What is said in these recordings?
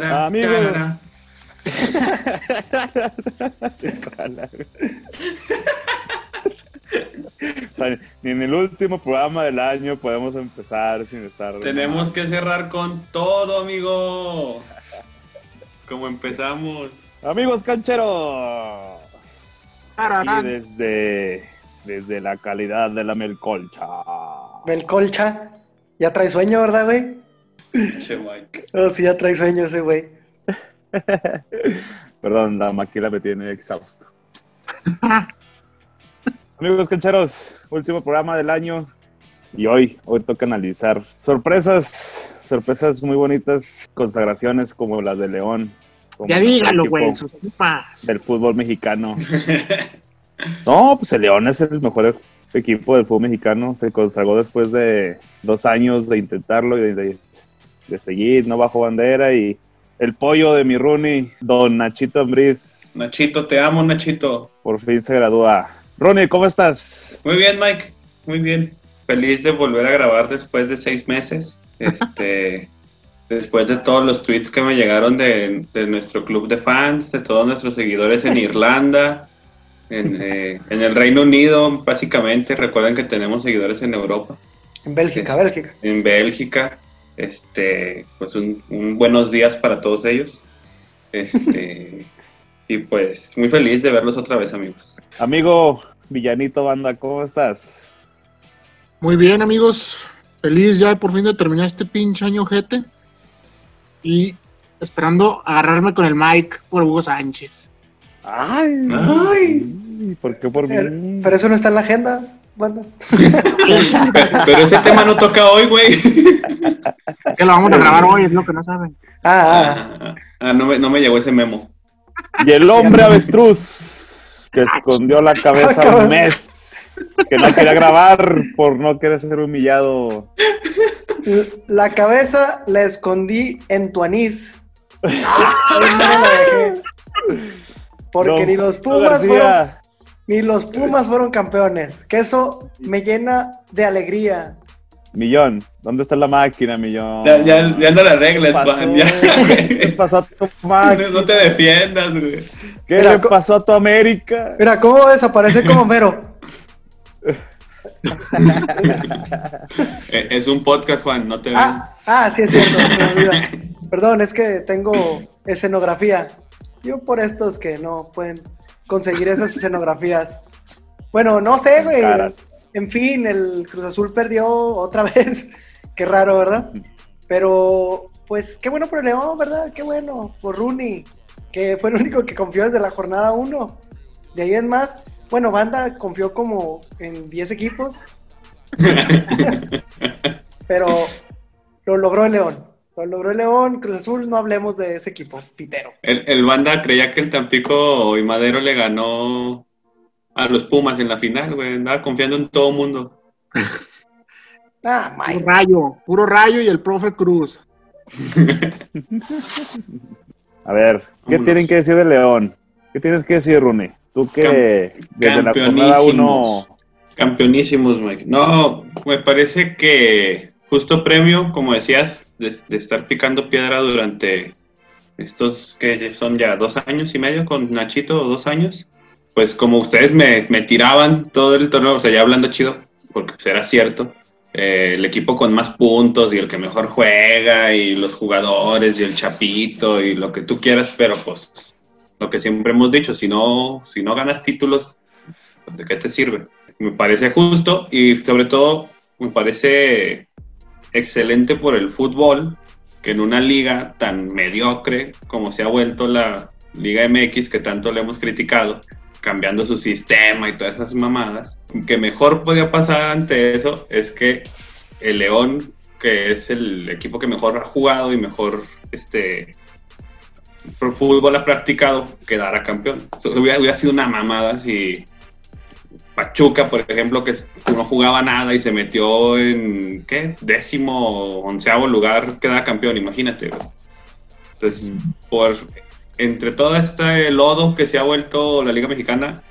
Tarara, Amigo. tarara. O sea, ni en el último programa del año podemos empezar sin estar. Tenemos que cerrar con todo, amigo. Como empezamos. Amigos cancheros. Desde, desde la calidad de la melcolcha. Belcolcha. Ya trae sueño, ¿verdad, güey? Che, Mike. Oh, sí, ya trae sueño ese güey. Perdón, la maquila me tiene exhausto. Amigos cancheros, último programa del año. Y hoy, hoy toca analizar sorpresas, sorpresas muy bonitas, consagraciones como las de León. como Ya dígalo, güey. Del fútbol mexicano. No, pues el León es el mejor equipo del fútbol mexicano. Se consagró después de dos años de intentarlo y de, de- seguir, no bajo bandera. Y el pollo de mi Rooney, don Nachito Ambriz, Nachito, te amo, Nachito. por fin se gradúa. Rooney, ¿cómo estás? Muy bien, Mike. Muy bien. Feliz de volver a grabar después de seis meses. Este, después de todos los tweets que me llegaron de, de nuestro club de fans, de todos nuestros seguidores en Irlanda, en, eh, en el Reino Unido, básicamente. Recuerden que tenemos seguidores en Europa, En Bélgica, Es- Bélgica. en Bélgica. Este, pues un, un buenos días para todos ellos. Este, y pues muy feliz de verlos otra vez, amigos. Amigo Villanito Banda, ¿cómo estás? Muy bien, amigos. Feliz ya por fin de terminar este pinche año jete. Y esperando agarrarme con el mic por Hugo Sánchez. Ay, Ay. ¿por qué por Pero, mí? pero eso no está en la agenda, banda. Pero, pero ese tema no toca hoy, güey. Que lo vamos a grabar hoy, es lo que no saben. Ah, ah, Ah, ah, no, me, no me llegó ese memo. Y el hombre avestruz que escondió la cabeza un mes, que no quería grabar por no querer ser humillado. la cabeza la escondí en tu anís. No. Porque ni los Pumas fueron. Ni los Pumas fueron campeones. Que eso me llena de alegría. Millón, ¿dónde está la máquina, Millón? Ya, ya, ya no la arregles. Juan. ya. ¿Qué pasó a tu máquina? No te defiendas, güey. ¿Qué Mira, le pasó a tu América? Mira cómo desaparece como mero. Es un podcast, Juan, no te ven. Ah, ah, sí es cierto. Perdón, es que tengo escenografía. Yo por estos que no pueden conseguir esas escenografías. Bueno, no sé, güey. En fin, el Cruz Azul perdió otra vez. Qué raro, ¿verdad? Pero, pues, qué bueno por el León, ¿verdad? Qué bueno. Por Rooney, que fue el único que confió desde la jornada 1. De ahí en más, bueno, Banda confió como en 10 equipos, pero lo logró el León. Lo logró el León, Cruz Azul, no hablemos de ese equipo, pitero. El, el banda creía que el Tampico y Madero le ganó a los Pumas en la final, güey. Andaba confiando en todo mundo. Ah, Puro rayo, puro rayo y el profe Cruz. A ver, ¿qué Vámonos. tienen que decir de León? ¿Qué tienes que decir, Rooney? Tú que desde la jornada 1 Campeonísimos, Mike. No, me parece que justo premio, como decías, de, de estar picando piedra durante estos que son ya dos años y medio con Nachito, o dos años. Pues como ustedes me, me tiraban todo el torneo, o sea, ya hablando chido, porque pues era cierto, eh, el equipo con más puntos y el que mejor juega y los jugadores y el chapito y lo que tú quieras, pero pues lo que siempre hemos dicho, si no, si no ganas títulos, ¿de qué te sirve? Me parece justo y sobre todo me parece excelente por el fútbol que en una liga tan mediocre como se ha vuelto la Liga MX que tanto le hemos criticado, cambiando su sistema y todas esas mamadas, que mejor podía pasar ante eso es que el León, que es el equipo que mejor ha jugado y mejor este fútbol ha practicado, quedara campeón. Eso hubiera, hubiera sido una mamada si Pachuca, por ejemplo, que no jugaba nada y se metió en, ¿qué? Décimo, onceavo lugar, quedara campeón, imagínate. güey. Entonces, por entre todo este lodo que se ha vuelto la Liga Mexicana,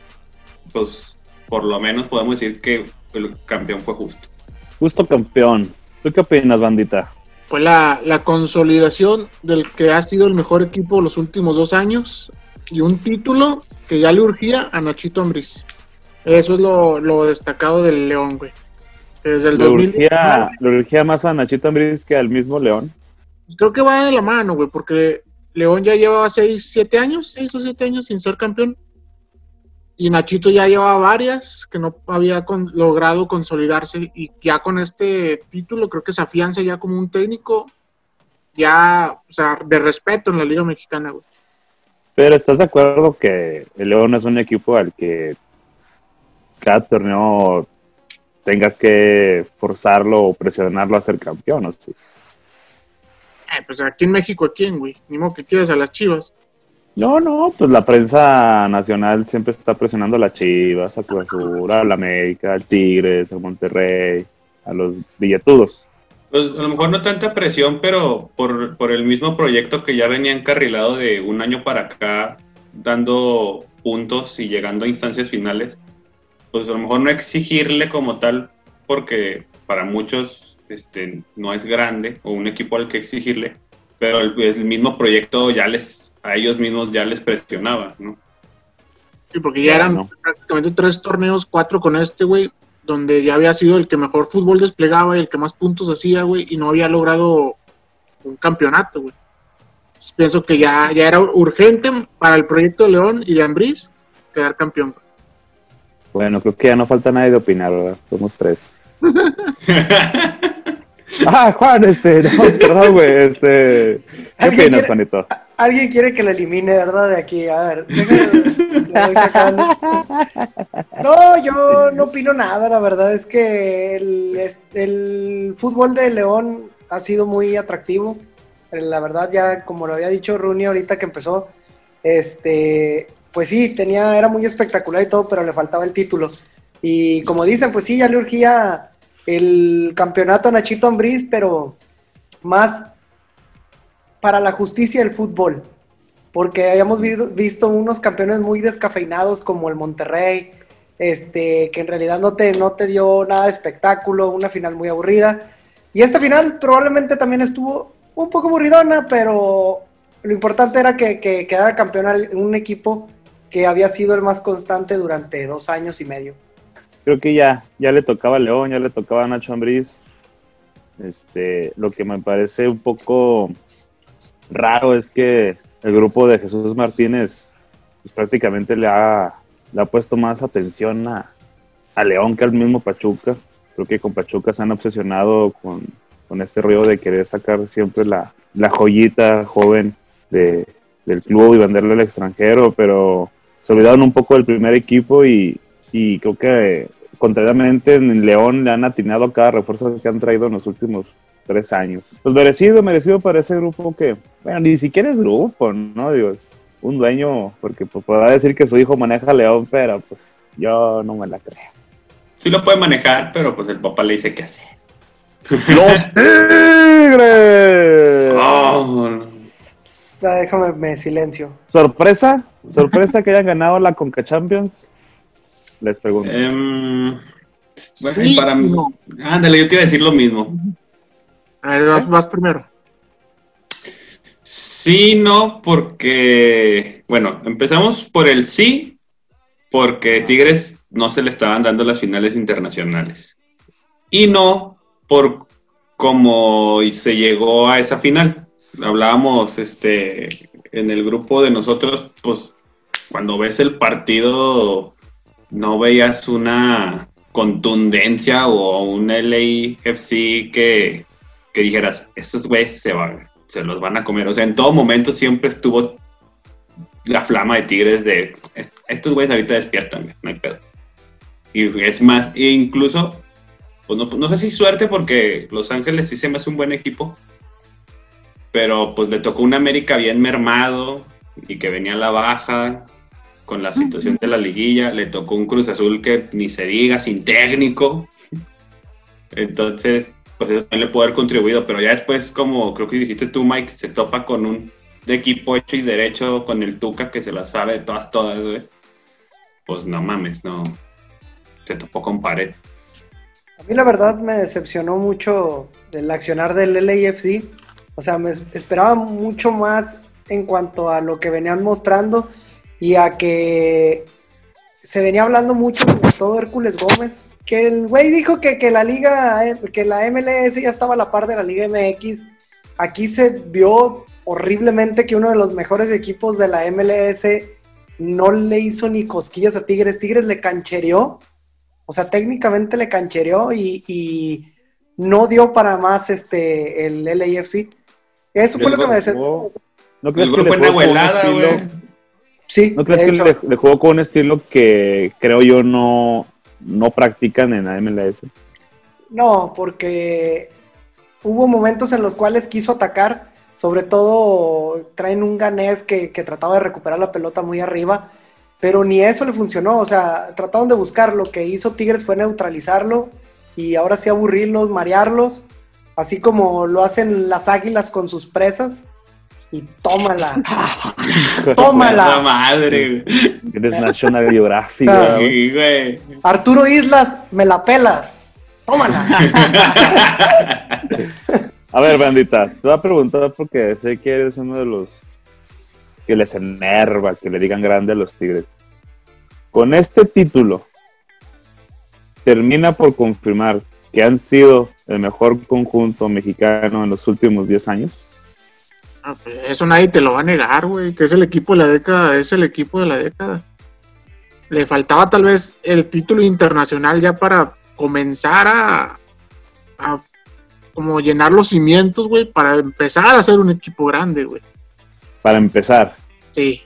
pues por lo menos podemos decir que el campeón fue justo. Justo campeón. ¿Tú qué opinas, bandita? fue la, la consolidación del que ha sido el mejor equipo los últimos dos años y un título que ya le urgía a Nachito Ambriz. Eso es lo, lo destacado del León, güey. Desde el Le 2000. urgía, le urgía más a Nachito Ambriz que al mismo León. Creo que va de la mano, güey, porque León ya llevaba 6, 7 años, 6 o 7 años sin ser campeón. Y Nachito ya llevaba varias que no había con- logrado consolidarse. Y ya con este título creo que se afianza ya como un técnico, ya, o sea, de respeto en la Liga Mexicana, güey. Pero ¿estás de acuerdo que el León es un equipo al que cada torneo tengas que forzarlo o presionarlo a ser campeón? ¿o sí? Eh, pues aquí en México, ¿a quién, güey? Ni modo que quieres a las chivas. No, no, pues la prensa nacional siempre está presionando a las Chivas, a Cruz Azul, a la América, al Tigres, al Monterrey, a los billetudos. Pues a lo mejor no tanta presión, pero por, por el mismo proyecto que ya venía encarrilado de un año para acá, dando puntos y llegando a instancias finales, pues a lo mejor no exigirle como tal, porque para muchos este, no es grande o un equipo al que exigirle, pero el, el mismo proyecto ya les, a ellos mismos ya les presionaba, ¿no? Sí, porque ya eran Bueno. prácticamente tres torneos, cuatro con este, güey, donde ya había sido el que mejor fútbol desplegaba y el que más puntos hacía, güey, y no había logrado un campeonato, güey. Pienso que ya, ya era urgente para el proyecto de León y de Ambriz quedar campeón. güey. Bueno, creo que ya no falta nadie de opinar, ¿verdad? Somos tres. Ah, Juan, este, no, perdón, güey, este... ¿Qué ¿Alguien opinas, quiere- Juanito? Alguien quiere que lo elimine, ¿verdad? De aquí, a ver. déjame-. No, yo no opino nada, la verdad es que el, el fútbol de León ha sido muy atractivo. Eh, La verdad, ya como lo había dicho Rooney ahorita que empezó, este, pues sí, tenía, era muy espectacular y todo, pero le faltaba el título. Y como dicen, pues sí, ya le urgía el campeonato a Nachito Ambriz, pero más para la justicia del fútbol. Porque habíamos visto, unos campeones muy descafeinados como el Monterrey, este, que en realidad no te, no te dio nada de espectáculo, una final muy aburrida. Y esta final probablemente también estuvo un poco aburridona, pero lo importante era que, que quedara campeón un equipo que había sido el más constante durante dos años y medio. Creo que ya, ya le tocaba a León, ya le tocaba a Nacho Ambriz. Este, lo que me parece un poco raro es que el grupo de Jesús Martínez pues, prácticamente le ha, le ha puesto más atención a, a León que al mismo Pachuca. Creo que con Pachuca se han obsesionado con, con este rollo de querer sacar siempre la, la joyita joven de, del club y venderle al extranjero, pero se olvidaron un poco del primer equipo y, y creo que contrariamente en León le han atinado a cada refuerzo que han traído en los últimos tres años. Pues merecido, merecido para ese grupo que, bueno, ni siquiera es grupo, ¿no? Digo, es un dueño, porque pues, podrá decir que su hijo maneja León, pero pues yo no me la creo. Sí lo puede manejar, pero pues el papá le dice qué hacer. ¡Los Tigres! Oh, Ah, Déjame me silencio. ¿Sorpresa? ¿Sorpresa que hayan ganado la Conca Champions? Les pregunto. bueno, Sí, para mí. no. Ándale, yo te iba a decir lo mismo. A ver, vas, vas primero. Sí, no, porque, bueno, empezamos por el sí, porque Tigres no se le estaban dando las finales internacionales. Y no por cómo se llegó a esa final. Hablábamos este, en el grupo de nosotros, pues cuando ves el partido, no veías una contundencia o un LAFC que, que dijeras, estos güeyes se, van- se los van a comer. O sea, en todo momento siempre estuvo la flama de Tigres de "Est- estos güeyes ahorita despiertan, no hay pedo. Y es más, e incluso, pues no, no sé si suerte porque Los Ángeles sí se me hace un buen equipo, pero pues le tocó un América bien mermado y que venía a la baja con la situación de la liguilla, le tocó un Cruz Azul que ni se diga, sin técnico. Entonces, pues eso también le puede haber contribuido, pero ya después, como creo que dijiste tú, Mike, se topa con un equipo hecho y derecho con el Tuca que se la sabe de todas, todas. Pues no mames, no. Se topó con pared. A mí la verdad me decepcionó mucho el accionar del LAFC. O sea, me esperaba mucho más en cuanto a lo que venían mostrando y a que se venía hablando mucho de todo Hércules Gómez. Que el güey dijo que, que la liga, que la MLS ya estaba a la par de la Liga MX. Aquí se vio horriblemente que uno de los mejores equipos de la MLS no le hizo ni cosquillas a Tigres. Tigres le canchereó. O sea, técnicamente le canchereó y, no dio para más este el LAFC. Eso fue lo que me decepcionó. ¿No crees que le jugó güey? Sí. ¿No crees que le, jugó con un estilo que creo yo no, no practican en la MLS? No, porque hubo momentos en los cuales quiso atacar, sobre todo traen un ganés que, que, trataba de recuperar la pelota muy arriba, pero ni eso le funcionó, o sea, trataron de buscar, lo que hizo Tigres fue neutralizarlo y ahora sí aburrirlos, marearlos, así como lo hacen las águilas con sus presas, y tómala. tómala. madre, Eres National Geographic, güey. Arturo Islas, me la pelas. Tómala. a ver, bandita, te voy a preguntar porque sé que eres uno de los que les enerva que le digan grande a los Tigres. Con este título, termina por confirmar que han sido el mejor conjunto mexicano en los últimos 10 años. Ah, pues, eso nadie te lo va a negar, güey, que es el equipo de la década, es el equipo de la década. Le faltaba tal vez el título internacional ya para comenzar a, a como llenar los cimientos, güey, para empezar a ser un equipo grande, güey. Para empezar. Sí.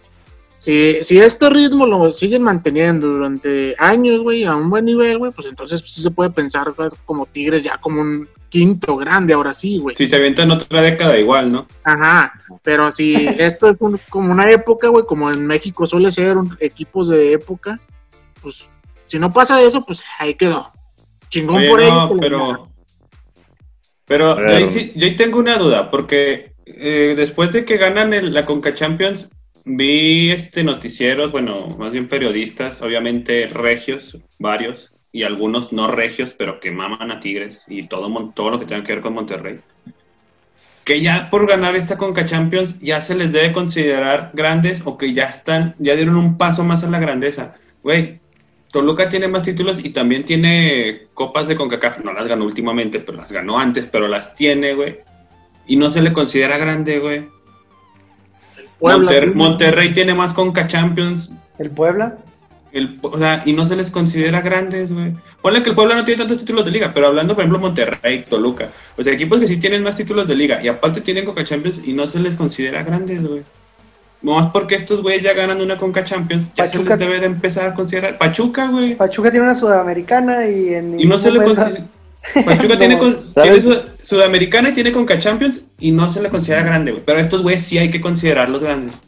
Si, si este ritmo lo siguen manteniendo durante años, güey, a un buen nivel, güey, pues entonces sí se puede pensar como Tigres ya como un quinto grande, ahora sí, güey. Si se avienta en otra década igual, ¿no? Ajá, pero si esto es como una época, güey, como en México suele ser un, equipos de época, pues si no pasa eso, pues ahí quedó. Chingón por no, Pero, pero, yo, ahí yo, tengo una duda, porque eh, después de que ganan el, la Conca Champions, Vi este noticieros, bueno, más bien periodistas, obviamente regios, varios, y algunos no regios, pero que maman a Tigres y todo, todo lo que tenga que ver con Monterrey. Que ya por ganar esta Conca Champions ya se les debe considerar grandes o que ya están, ya dieron un paso más a la grandeza. Güey, Toluca tiene más títulos y también tiene copas de CONCACAF. No las ganó últimamente, pero las ganó antes, pero las tiene, güey. Y no se le considera grande, güey. Monterrey tiene más Conca Champions. ¿El Puebla? El, o sea, y no se les considera grandes, güey. Ponle que el Puebla no tiene tantos títulos de liga, pero hablando, por ejemplo, Monterrey, Toluca. O sea, equipos que sí tienen más títulos de liga y aparte tienen Conca Champions y no se les considera grandes, güey. Más porque estos güeyes ya ganan una Conca Champions, ya se les debe de empezar a considerar. Pachuca, güey. Pachuca tiene una sudamericana y en. Y no se le considera. Pachuca tiene, con, Sudamericana y tiene Conca Champions y no se le considera grande, güey. Pero estos güeyes sí hay que considerarlos grandes.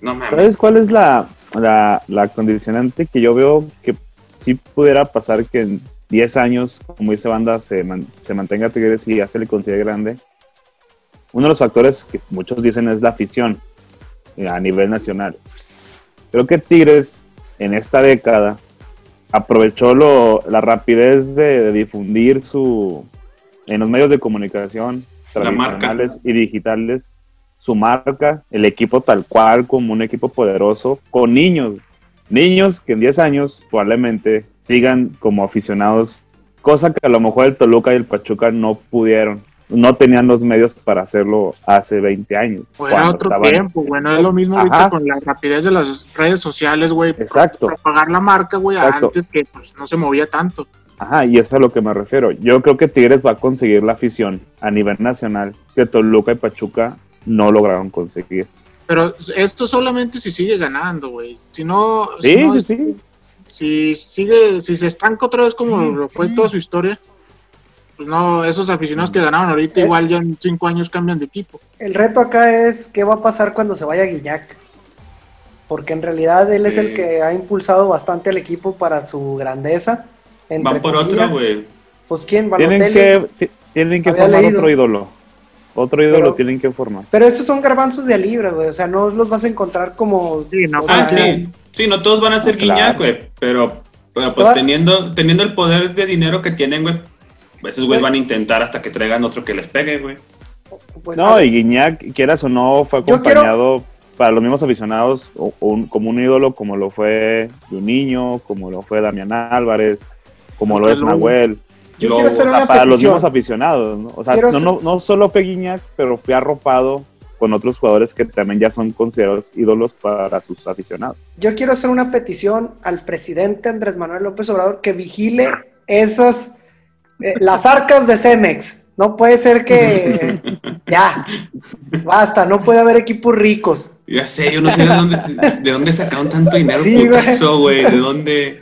No mames. ¿Sabes cuál es la, la, condicionante que yo veo que sí pudiera pasar que en 10 años, como dice Banda, se, se mantenga Tigres y ya se le considere grande? Uno de los factores que muchos dicen es la afición eh, a nivel nacional. Creo que Tigres en esta década aprovechó lo, la rapidez de, difundir su en los medios de comunicación tradicionales y digitales su marca, el equipo tal cual como un equipo poderoso con niños, niños que en 10 años probablemente sigan como aficionados, cosa que a lo mejor el Toluca y el Pachuca no pudieron no tenían los medios para hacerlo hace 20 años. Era otro tiempo, güey. No es lo mismo ahorita con la rapidez de las redes sociales, güey. Exacto. Propagar la marca, güey, antes que pues, no se movía tanto. Ajá, y eso es a lo que me refiero. Yo creo que Tigres va a conseguir la afición a nivel nacional que Toluca y Pachuca no lograron conseguir. Pero esto solamente si sigue ganando, güey. Si no. Sí, sí, sí. Si sigue, si se estanca otra vez como lo fue toda su historia, pues no, esos aficionados que ganaron ahorita eh. igual ya en cinco años cambian de equipo. El reto acá es qué va a pasar cuando se vaya Guiñac. Porque en realidad él es el que ha impulsado bastante al equipo para su grandeza. Van por otro, güey. Pues quién, Tienen que, tienen que formar otro ídolo. Otro ídolo tienen que formar. Pero esos son garbanzos de libra, güey. O sea, no los vas a encontrar como. Sí, no, ah, sí. Sí, no todos van a ser Guiñac, güey. Pero, pero pues teniendo, teniendo el poder de dinero que tienen, güey, Esos güeyes van a intentar hasta que traigan otro que les pegue, güey. Pues, No, y Guiñac, quieras o no, fue quiero- acompañado para los mismos aficionados o- o un- como un ídolo, como lo fue de un niño, como lo fue Damián Álvarez, como lo es. Nahuel. yo quiero hacer una para los mismos aficionados, ¿no? O sea, no, hacer- no, no solo fue Guiñac, pero fue arropado con otros jugadores que también ya son considerados ídolos para sus aficionados. Yo quiero hacer una petición al presidente Andrés Manuel López Obrador que vigile esas, eh, las arcas de Cemex. No puede ser que ya, basta, no puede haber equipos ricos. Ya sé, yo no sé de dónde, de dónde sacaron tanto dinero Sí, por güey. eso, güey. ¿De dónde?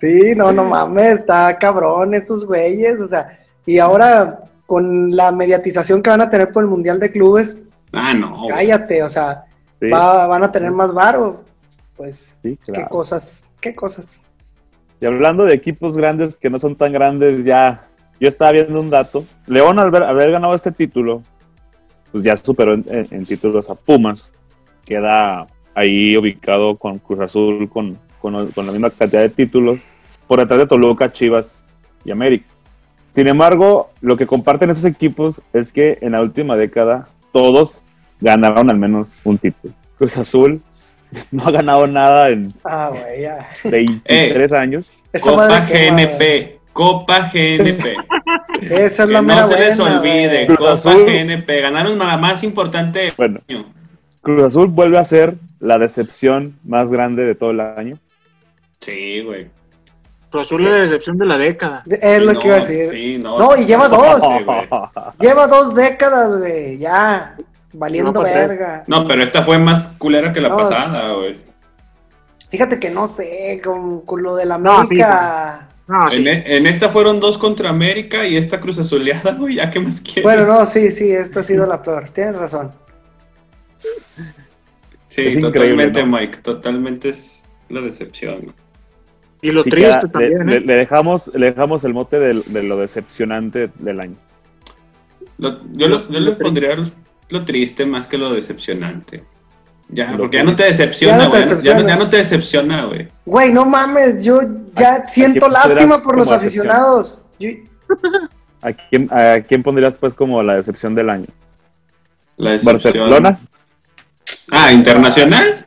Sí, no, no mames, está cabrón esos güeyes, o sea, y ahora con la mediatización que van a tener por el Mundial de Clubes, Ah, no. cállate, o sea, Sí, va- van a tener más varo, pues, sí, qué cosas, qué cosas. Y hablando de equipos grandes que no son tan grandes, ya yo estaba viendo un dato. León al haber ganado este título, pues ya superó en títulos a Pumas. Queda ahí ubicado con Cruz Azul, con, con- con la misma cantidad de títulos, por detrás de Toluca, Chivas y América. Sin embargo, lo que comparten esos equipos es que en la última década todos ganaron al menos un título. Cruz Azul no ha ganado nada en Ah, güey, ya. 23 años. Esa Copa. GNP. Copa GNP. Esa es que la mera no se les buena, olvide. Cruz Copa Azul. GNP. Ganaron la más importante del Bueno, año. Cruz Azul vuelve a ser la decepción más grande de todo el año. Sí, güey. Cruz Azul es la decepción de la década. Es lo que iba a decir. Sí, no. No, y lleva dos. Güey. Lleva dos décadas, güey, ya. Valiendo verga. No, pero esta fue más culera que la No, pasada, güey. Fíjate que no sé, con, con lo de la No, América. No, sí. En, e- en esta fueron dos contra América y esta Cruz Azuleada, güey. ¿Ya qué más quieres? bueno, no, sí, sí, esta ha sido la peor. Tienes razón. Sí, Es totalmente, ¿no? Mike. Totalmente es la decepción. güey. Y lo Sí, triste queda- también, le, ¿eh? le- le dejamos, le dejamos el mote de, de lo decepcionante del año. Lo- yo lo- yo le pondría lo triste más que lo decepcionante. Ya, Lo porque ya no te decepciona, Ya no te güey. Ya, no- ya no te decepciona, güey. Güey, no mames, yo ya ¿A- a siento lástima por los aficionados. Yo- ¿A quién, ¿A quién pondrías pues como la decepción del año? La decepción. ¿Barcelona? Ah, ¿internacional?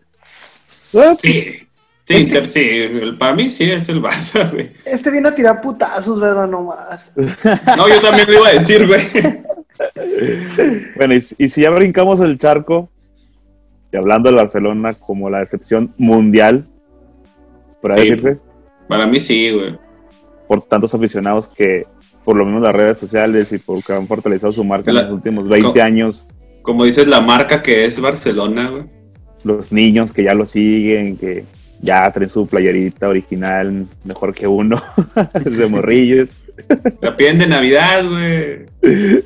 Ah, Sí. Sí, inter- sí, el- para mí sí es el Barça, güey. este vino a tirar putazos, ¿verdad? Nomás. No, yo también lo iba a decir, güey. Bueno, y, y si ya brincamos el charco, y hablando del Barcelona como la decepción mundial, por ahí Sí. decirse, Para mí sí, güey. por tantos aficionados que, por lo menos las redes sociales y porque han fortalecido su marca La- en los últimos 20 co- años, Como dices, la marca que es Barcelona, güey. los niños que ya lo siguen, que ya traen su playerita original mejor que uno, de morrillos. La piden de Navidad, güey.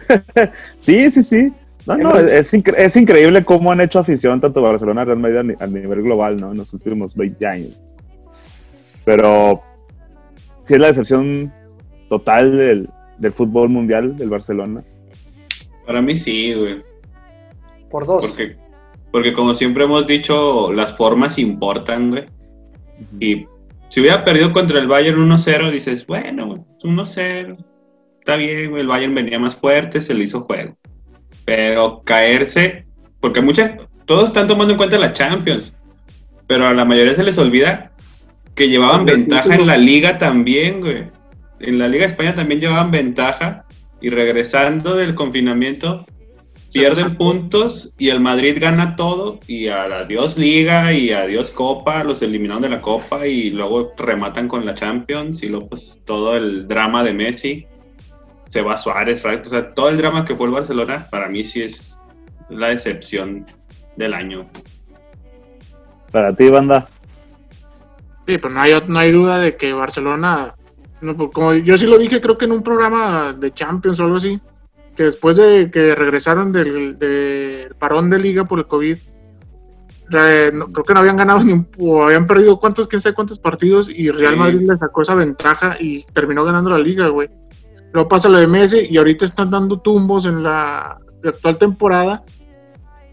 Sí, sí, sí. No, no, es, incre- es increíble cómo han hecho afición tanto Barcelona Real Madrid a, ni- a nivel global, ¿no? En los últimos 20 años. Pero sí es la decepción total del, del fútbol mundial del Barcelona. Para mí sí, güey. Por dos. Porque, porque como siempre hemos dicho, las formas importan, güey. Y si hubiera perdido contra el Bayern 1-0, dices, bueno, güey, es 1-0. Está bien, el Bayern venía más fuerte, se le hizo juego. Pero caerse, porque muchas, todos están tomando en cuenta la Champions, pero a la mayoría se les olvida que llevaban ventaja en la liga también, güey. En la Liga de España también llevaban ventaja y regresando del confinamiento pierden puntos y el Madrid gana todo y adiós Liga y adiós Copa, los eliminaron de la Copa y luego rematan con la Champions y luego pues todo el drama de Messi, se va Suárez, o sea, todo el drama que fue el Barcelona para mí sí es la decepción del año. Para ti, banda. Sí, pero no hay, no hay duda de que Barcelona, no, pues, como yo sí lo dije, creo que en un programa de Champions o algo así, que después de que regresaron del, del parón de liga por el COVID, no- creo que no habían ganado ni un, o habían perdido cuántos, quién sabe cuántos partidos, y Real Sí. Madrid le sacó esa ventaja y terminó ganando la liga, güey. Luego pasa lo de Messi y ahorita están dando tumbos en la actual temporada.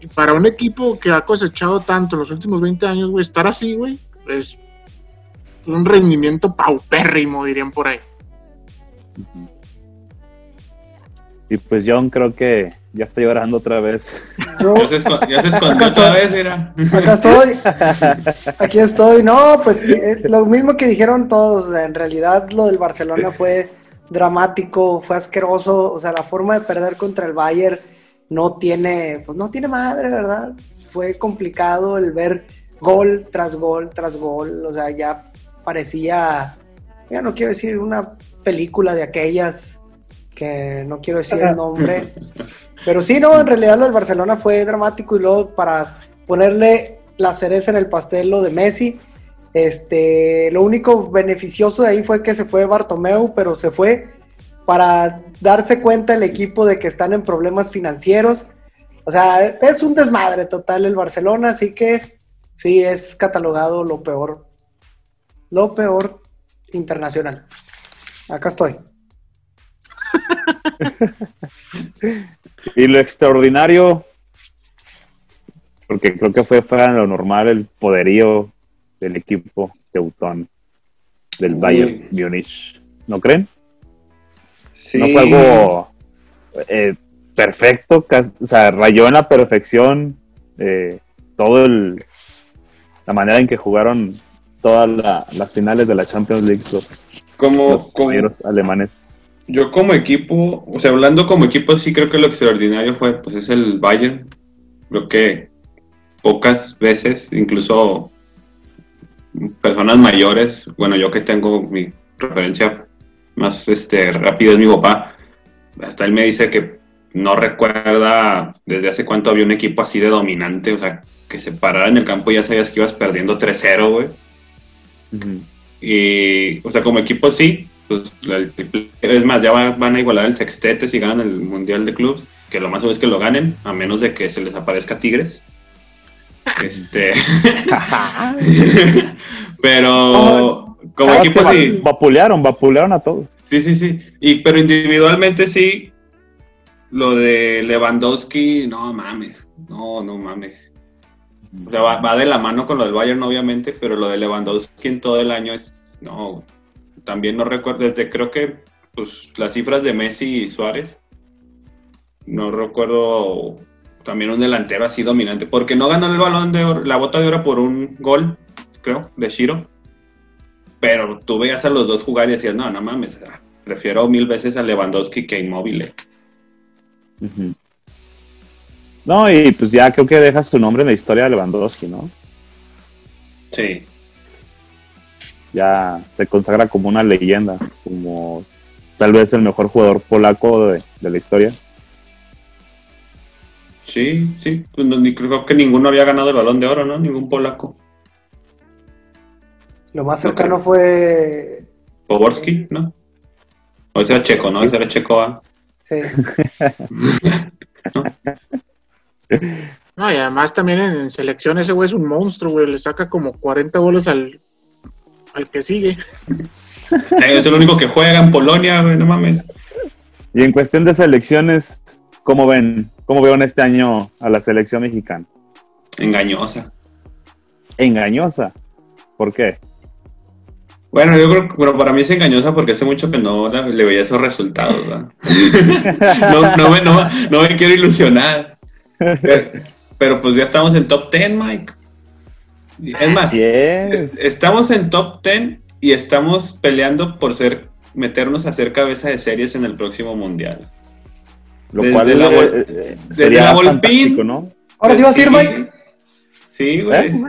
Y para un equipo que ha cosechado tanto en los últimos 20 años, güey, estar así, güey, es un rendimiento paupérrimo, dirían por ahí. Y pues John creo que ya está llorando otra vez. Yo, Ya se, escondió otra vez, mira. acá estoy. Aquí estoy. No, pues eh, lo mismo que dijeron todos. o sea, En realidad lo del Barcelona fue dramático, fue asqueroso. O sea, la forma de perder contra el Bayern no tiene, pues no tiene madre, ¿verdad? Fue complicado el ver gol tras gol tras gol. O sea, ya parecía, ya no quiero decir una película de aquellas que no quiero decir el nombre. Pero sí, no, en realidad lo del Barcelona fue dramático y luego para ponerle la cereza en el pastel lo de Messi, este, lo único beneficioso de ahí fue que se fue Bartomeu, pero se fue para darse cuenta el equipo de que están en problemas financieros. O sea, es un desmadre total el Barcelona, así que sí, es catalogado lo peor, lo peor internacional. Acá estoy. Y lo extraordinario, porque creo que fue fuera de lo normal el poderío del equipo teutón del. Bayern Múnich. ¿No creen? Sí. No fue algo eh, perfecto, o sea, rayó en la perfección eh, todo el la manera en que jugaron todas la- las finales de la Champions League los, Como, los como, alemanes. Yo como equipo, o sea, hablando como equipo, sí creo que lo extraordinario fue, pues es el Bayern. Creo que pocas veces, incluso personas mayores, bueno, yo que tengo mi referencia más este rápida es mi papá, hasta él me dice que no recuerda desde hace cuánto había un equipo así de dominante, o sea, que se parara en el campo y ya sabías que ibas perdiendo 3-0, güey. Y, o sea, como equipo sí, pues, el triple- es más, ya va- van a igualar el sextete si ganan el Mundial de Clubs, que lo más seguro es que lo ganen, a menos de que se les aparezca Tigres. Este, pero como equipo sí, va- Vapulearon, vapulearon a todos. sí, sí, sí, y, pero individualmente sí, lo de Lewandowski, no mames, no, no mames. O sea, va, va de la mano con lo del Bayern, obviamente, pero lo de Lewandowski en todo el año es. No. También no recuerdo. Desde creo que pues, las cifras de Messi y Suárez. No recuerdo también un delantero así dominante. Porque no ganó el balón de oro, la bota de oro por un gol, creo, de Shiro. Pero tú veías a los dos jugar y decías, no, no mames. ah, Prefiero mil veces a Lewandowski que a Inmóvil. No, y pues ya creo que deja su nombre en la historia de Lewandowski, ¿no? Sí. Ya se consagra como una leyenda, como tal vez el mejor jugador polaco de, de la historia. Sí, sí. Pues no, ni- creo que ninguno había ganado el balón de oro, ¿no? Ningún polaco. Lo más cercano fue. Poborski, ¿no? O ese era checo, ¿no? Ese era checo, ¿ah? Sí. No, y además también en, en selección ese güey es un monstruo, güey. Le saca como 40 goles al, al que sigue. Es el único que juega en Polonia, güey, no mames. Y en cuestión de selecciones, ¿cómo ven? ¿Cómo vieron este año a la selección mexicana? Engañosa. Engañosa. ¿Por qué? Bueno, yo creo que bueno, para mí es engañosa porque hace mucho que no la- le veía esos resultados, ¿verdad? no, no, me, no, no me quiero ilusionar. Pero, pero, pues ya estamos en top 10, Mike. Es más, Así es. es- estamos en top 10 y estamos peleando por ser meternos a ser cabeza de series en el próximo mundial. Lo desde cual la eh, eh, desde sería la Volpín. fantástico, ¿no? Ahora sí vas a ir, Mike. Sí, güey. ¿Eh?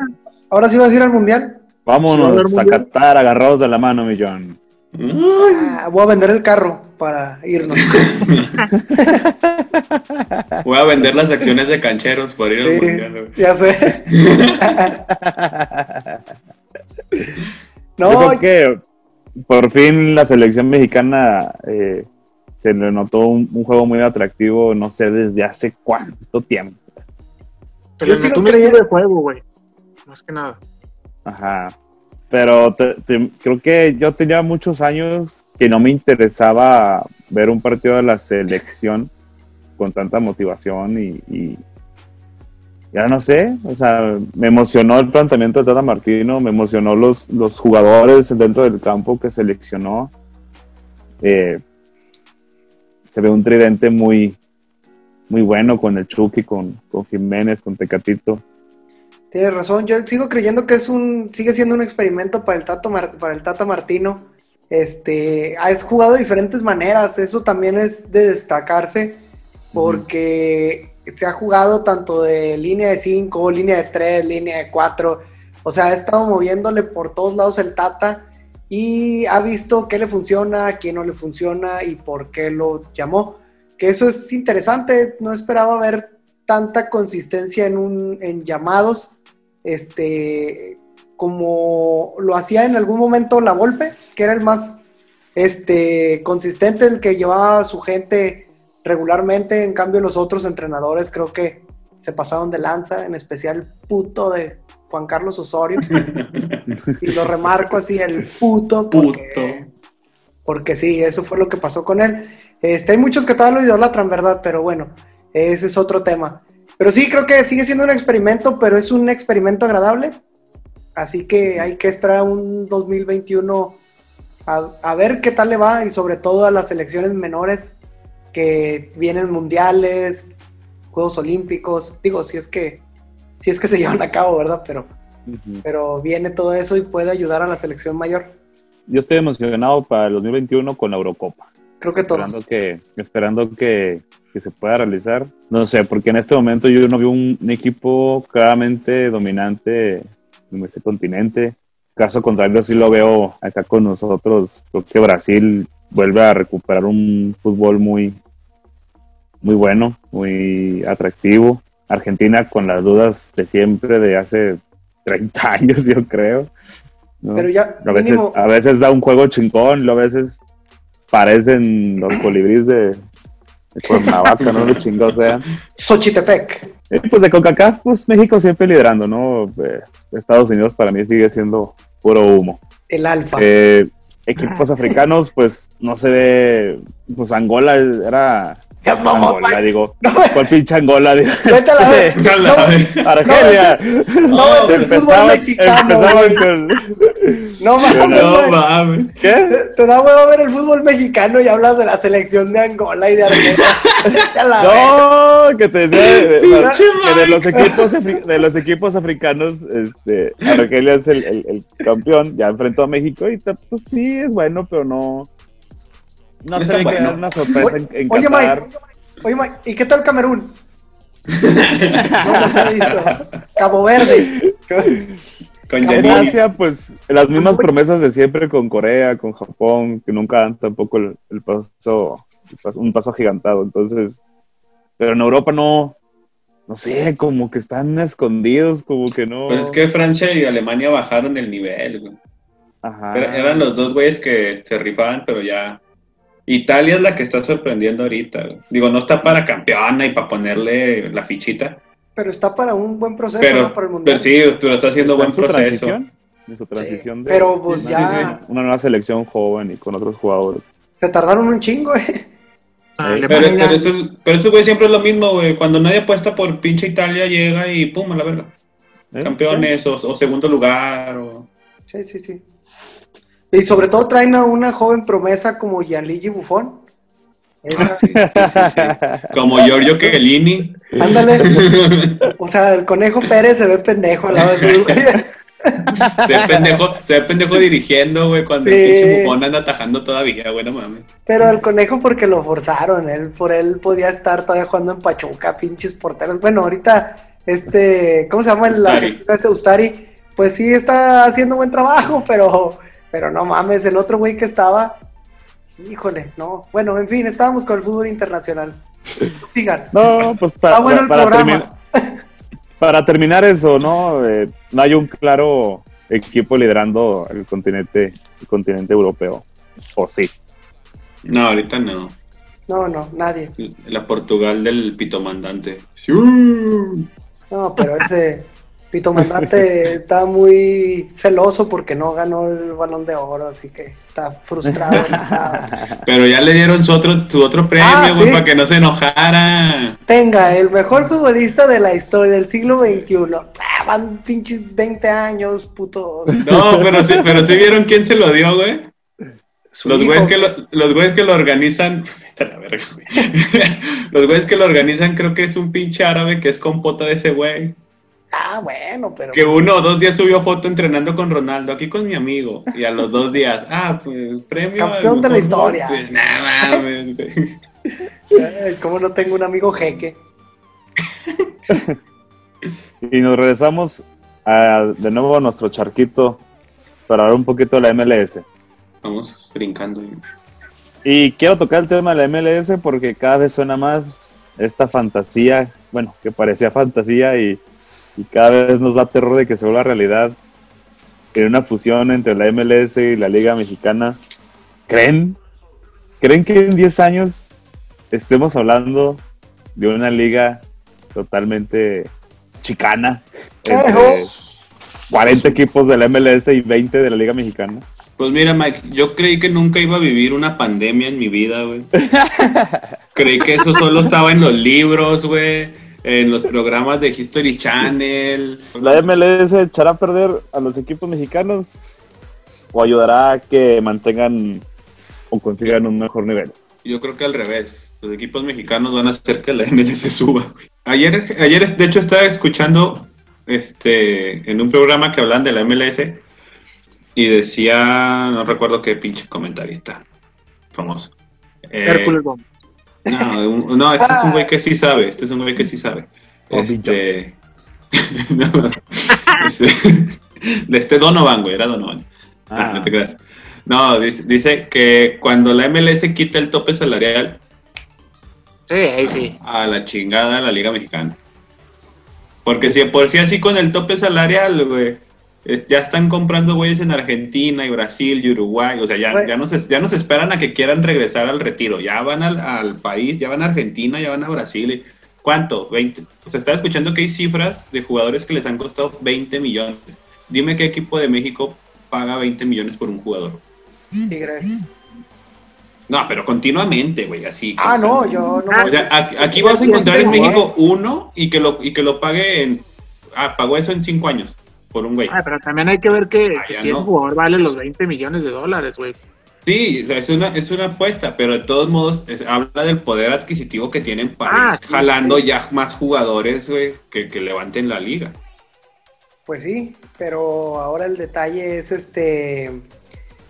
Ahora sí vas a ir al mundial. Sí, va a Vámonos a mundial. Qatar agarrados de la mano, millón. Ah, voy a vender el carro para irnos. Voy a vender las acciones de cancheros por ir al Sí, mundial. güey. ya sé. Yo No, creo que por fin la selección mexicana eh, se le notó un, un juego muy atractivo, no sé desde hace cuánto tiempo. Se Yo sigo creyendo- de juego, güey. Más que nada. Ajá. Pero te- creo que yo tenía muchos años que no me interesaba ver un partido de la selección con tanta motivación y, y ya no sé, o sea, me emocionó el planteamiento de Tata Martino, me emocionó los, los jugadores dentro del campo que seleccionó. Eh, se ve un tridente muy, muy bueno con el Chucky, con, con Jiménez, con Tecatito. Tienes razón, yo sigo creyendo que es un, sigue siendo un experimento para el Tato para el Tata Martino. Este, has jugado de diferentes maneras, eso también es de destacarse, porque se ha jugado tanto de línea de 5, línea de 3, línea de 4, o sea, ha estado moviéndole por todos lados el Tata y ha visto qué le funciona, qué no le funciona y por qué lo llamó. Que eso es interesante, no esperaba ver tanta consistencia en, un, en llamados este, como lo hacía en algún momento la Volpe, que era el más este, consistente, el que llevaba a su gente regularmente, en cambio los otros entrenadores creo que se pasaron de lanza, en especial el puto de Juan Carlos Osorio. y lo remarco así, el puto, porque, puto. porque sí, eso fue lo que pasó con él. Este, hay muchos que todavía lo idolatran, ¿verdad? Pero bueno, ese es otro tema. Pero sí, creo que sigue siendo un experimento, pero es un experimento agradable. Así que hay que esperar un 2021 a, ver qué tal le va y sobre todo a las selecciones menores que vienen mundiales, Juegos Olímpicos. Digo, si es que, si es que se llevan a cabo, ¿verdad? Pero, pero viene todo eso y puede ayudar a la selección mayor. Yo estoy emocionado para el 2021 con la Eurocopa. Creo que esperando Que, esperando que, que se pueda realizar. No sé, porque en este momento yo no veo un, equipo claramente dominante en ese continente. Caso contrario, sí lo veo acá con nosotros. Creo que Brasil vuelve a recuperar un fútbol muy, muy bueno, muy atractivo. Argentina con las dudas de siempre, de hace 30 años, yo creo. Pero ya, a, veces, a veces da un juego chingón, a veces parecen los colibríes de, Cuernavaca, ¿no? Los chingados sean. Xochitepec. Eh, pues de CONCACAF, pues México siempre liderando, ¿no? Eh, Estados Unidos para mí sigue siendo puro humo. El alfa. Eh, equipos africanos, pues no se ve, pues Angola era ya mamón, Angola, digo. No, ¿Cuál pinche Angola? Vete a la vez. No, Argelia. No, es el fútbol mexicano. Con... No mames. No mames. ¿Qué? Te, da huevo ver el fútbol mexicano y hablas de la selección de Angola y de Argelia. no, que te decía que de los equipos de los equipos africanos, este, Argelia es el, el, el campeón, ya enfrentó a México y pues sí es bueno, pero no no sé, bueno. una sorpresa en, en oye, Mike, oye, Mike, ¿y qué tal Camerún? no visto. Cabo Verde. Con Asia, pues las mismas promesas de siempre con Corea, con Japón, que nunca dan tampoco el, paso, un paso agigantado. Entonces, pero en Europa no, no sé, como que están escondidos, como que no. Pues es que Francia y Alemania bajaron el nivel, güey. Ajá. eran los dos güeyes que se rifaban, pero ya Italia es la que está sorprendiendo ahorita. Digo, no está para campeona y para ponerle la fichita. Pero está para un buen proceso, pero, para el mundial. Pero sí, tú lo estás haciendo buen proceso. Transición? De su transición de, pero pues ya... Una nueva selección joven y con otros jugadores. Se tardaron un chingo, eh. Ah, pero, pero, eso, pero eso, güey, siempre es lo mismo, güey. Cuando nadie apuesta por pinche Italia, llega y pum, a la verga. Campeones o, o, segundo lugar. O... Sí, sí, sí. Y sobre todo traen a una joven promesa como Gianluigi Buffon. Como Giorgio Chiellini. Ándale. O sea, el conejo Pérez se ve pendejo al lado del se ve pendejo, se ve pendejo dirigiendo, güey, cuando el pinche Buffon anda atajando todavía, güey, no mames. Pero el conejo porque lo forzaron, él, por él podía estar todavía jugando en Pachuca, pinches porteros. Bueno, ahorita, este, ¿cómo se llama el este Ustari? Pues sí está haciendo buen trabajo, pero pero no mames, el otro güey que estaba, híjole, no. Bueno, en fin, estábamos con el fútbol internacional. Sigan. No, pues para, para, terminar eso, ¿no? Eh, no hay un claro equipo liderando el continente, el continente europeo. ¿O sí? No, ahorita no. No, no, nadie. La Portugal del pitomandante. Sí. No, pero ese Pito Mandante está muy celoso porque no ganó el balón de oro, así que está frustrado. Pero ya le dieron su otro, su otro premio, ah, para que no se enojara. Tenga, el mejor futbolista de la historia del siglo XXI. Ah, van pinches 20 años, puto. No, pero sí, pero sí vieron quién se lo dio, güey. Su Los güeyes que lo, los güeyes que lo organizan, vete a la verga, güey. los güeyes que lo organizan creo que es un pinche árabe que es compota de ese güey. Ah, bueno, pero. Que uno o dos días subió foto entrenando con Ronaldo, aquí con mi amigo. Y a los dos días, ah, pues premio. Campeón de la historia. Nah, mames, ¿Cómo no tengo un amigo jeque? Y nos regresamos a- de nuevo a nuestro charquito para hablar un poquito de la MLS. Vamos brincando. Y quiero tocar el tema de la MLS porque cada vez suena más esta fantasía, bueno, que parecía fantasía y, y cada vez nos da terror de que se vuelva realidad en una fusión entre la MLS y la Liga Mexicana. ¿Creen? ¿Creen que en 10 años estemos hablando de una liga totalmente chicana? Entre Ejo. 40 equipos de la MLS y 20 de la Liga Mexicana. Pues mira, Mike, yo creí que nunca iba a vivir una pandemia en mi vida, güey. creí que eso solo estaba en los libros, güey, en los programas de History Channel. ¿La MLS echará a perder a los equipos mexicanos o ayudará a que mantengan o consigan un mejor nivel? Yo creo que al revés. Los equipos mexicanos van a hacer que la MLS suba. Ayer, ayer de hecho, estaba escuchando este en un programa que hablan de la MLS y decía, no recuerdo qué pinche comentarista famoso. Eh, Hércules Gómez. No, no, este es un güey que sí sabe. Este es un güey que sí sabe. Bobby Este. no, este, de este Donovan, güey, era Donovan. Ah, no te creas. No, dice, dice que cuando la MLS quita el tope salarial, Sí, ahí sí. a la chingada la Liga Mexicana. Porque si por si así con el tope salarial, güey, ya están comprando güeyes en Argentina y Brasil y Uruguay. O sea, ya, ya, no se, ya no se esperan a que quieran regresar al retiro. Ya van al, al país, ya van a Argentina, ya van a Brasil. y- ¿Cuánto? 20. O sea, estaba escuchando que hay cifras de jugadores que les han costado 20 millones. Dime qué equipo de México paga 20 millones por un jugador. Tigres. No, pero continuamente, güey, así. Ah, no, yo no. o sea, aquí, aquí vas a encontrar en México uno y que lo, y que lo pague en. Ah, pagó eso en cinco años por un güey. Ah, pero también hay que ver que, Ah, que ya si el no. jugador vale los 20 millones de dólares, güey. Sí, es una, es una apuesta, pero de todos modos es- habla del poder adquisitivo que tienen para Ah, ir sí, jalando sí. ya más jugadores, güey, que, que levanten la liga. Pues sí, pero ahora el detalle es este.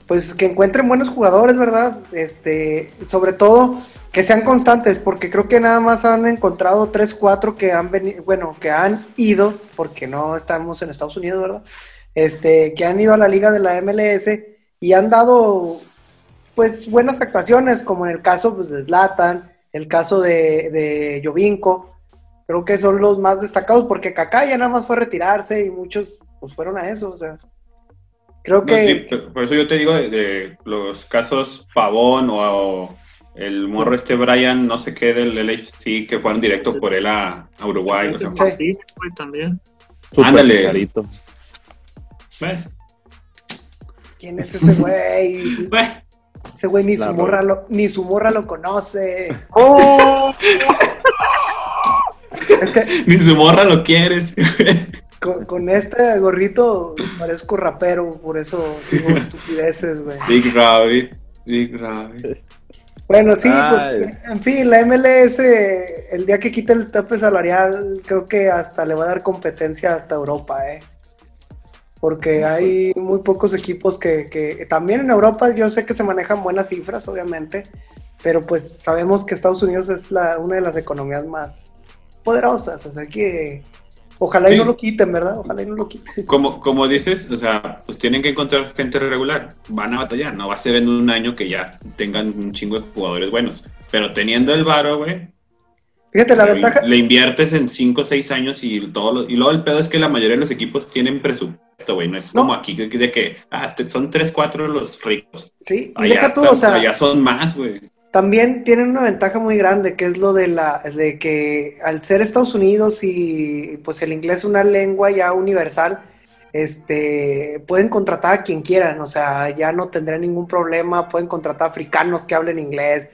Pues que encuentren buenos jugadores, ¿verdad? Este, sobre todo que sean constantes, porque creo que nada más han encontrado 3, 4 que han venido, bueno, que han ido, porque no estamos en Estados Unidos, ¿verdad? Este, que han ido a la liga de la MLS y han dado, pues, buenas actuaciones, como en el caso pues, de Zlatan, el caso de, de Jovinko, creo que son los más destacados, porque Kaká ya nada más fue a retirarse y muchos pues fueron a eso, o sea. Creo No, que... sí, por eso yo te digo de, de los casos Pavón o, o el morro este Brian, no sé qué, del LHC, que fueron directo por él a, a Uruguay. O sea, Sí. También. Ándale. ¿Quién es ese güey? Ese güey ni su morra lo, ni su morra lo conoce. ¡Oh! Es que ni su morra lo quieres. con, con este gorrito parezco rapero, por eso digo estupideces, güey. Big Rabbit, Big Rabbit. Bueno, sí, Ay. pues, en fin, la MLS, el día que quite el tope salarial, creo que hasta le va a dar competencia hasta Europa, ¿eh? Porque hay muy pocos equipos que, que también en Europa yo sé que se manejan buenas cifras, obviamente, pero pues sabemos que Estados Unidos es la, una de las economías más poderosas, o sea que ojalá y Sí. no lo quiten, ¿verdad? Ojalá y no lo quiten. Como, como dices, o sea, pues tienen que encontrar gente regular. Van a batallar, no va a ser en un año que ya tengan un chingo de jugadores buenos. Pero teniendo el varo, güey, Fíjate, la le, ventaja, le inviertes en 5 o 6 años y todo lo- y luego el pedo es que la mayoría de los equipos tienen presupuesto, güey. No es No. como aquí de, de que ah, te- son 3, 4 los ricos. sí, y Allá, deja tú, están- o sea... allá son más, güey. También tienen una ventaja muy grande, que es lo de la, de que al ser Estados Unidos y pues el inglés es una lengua ya universal, este, pueden contratar a quien quieran, o sea, ya no tendrán ningún problema, pueden contratar africanos que hablen inglés,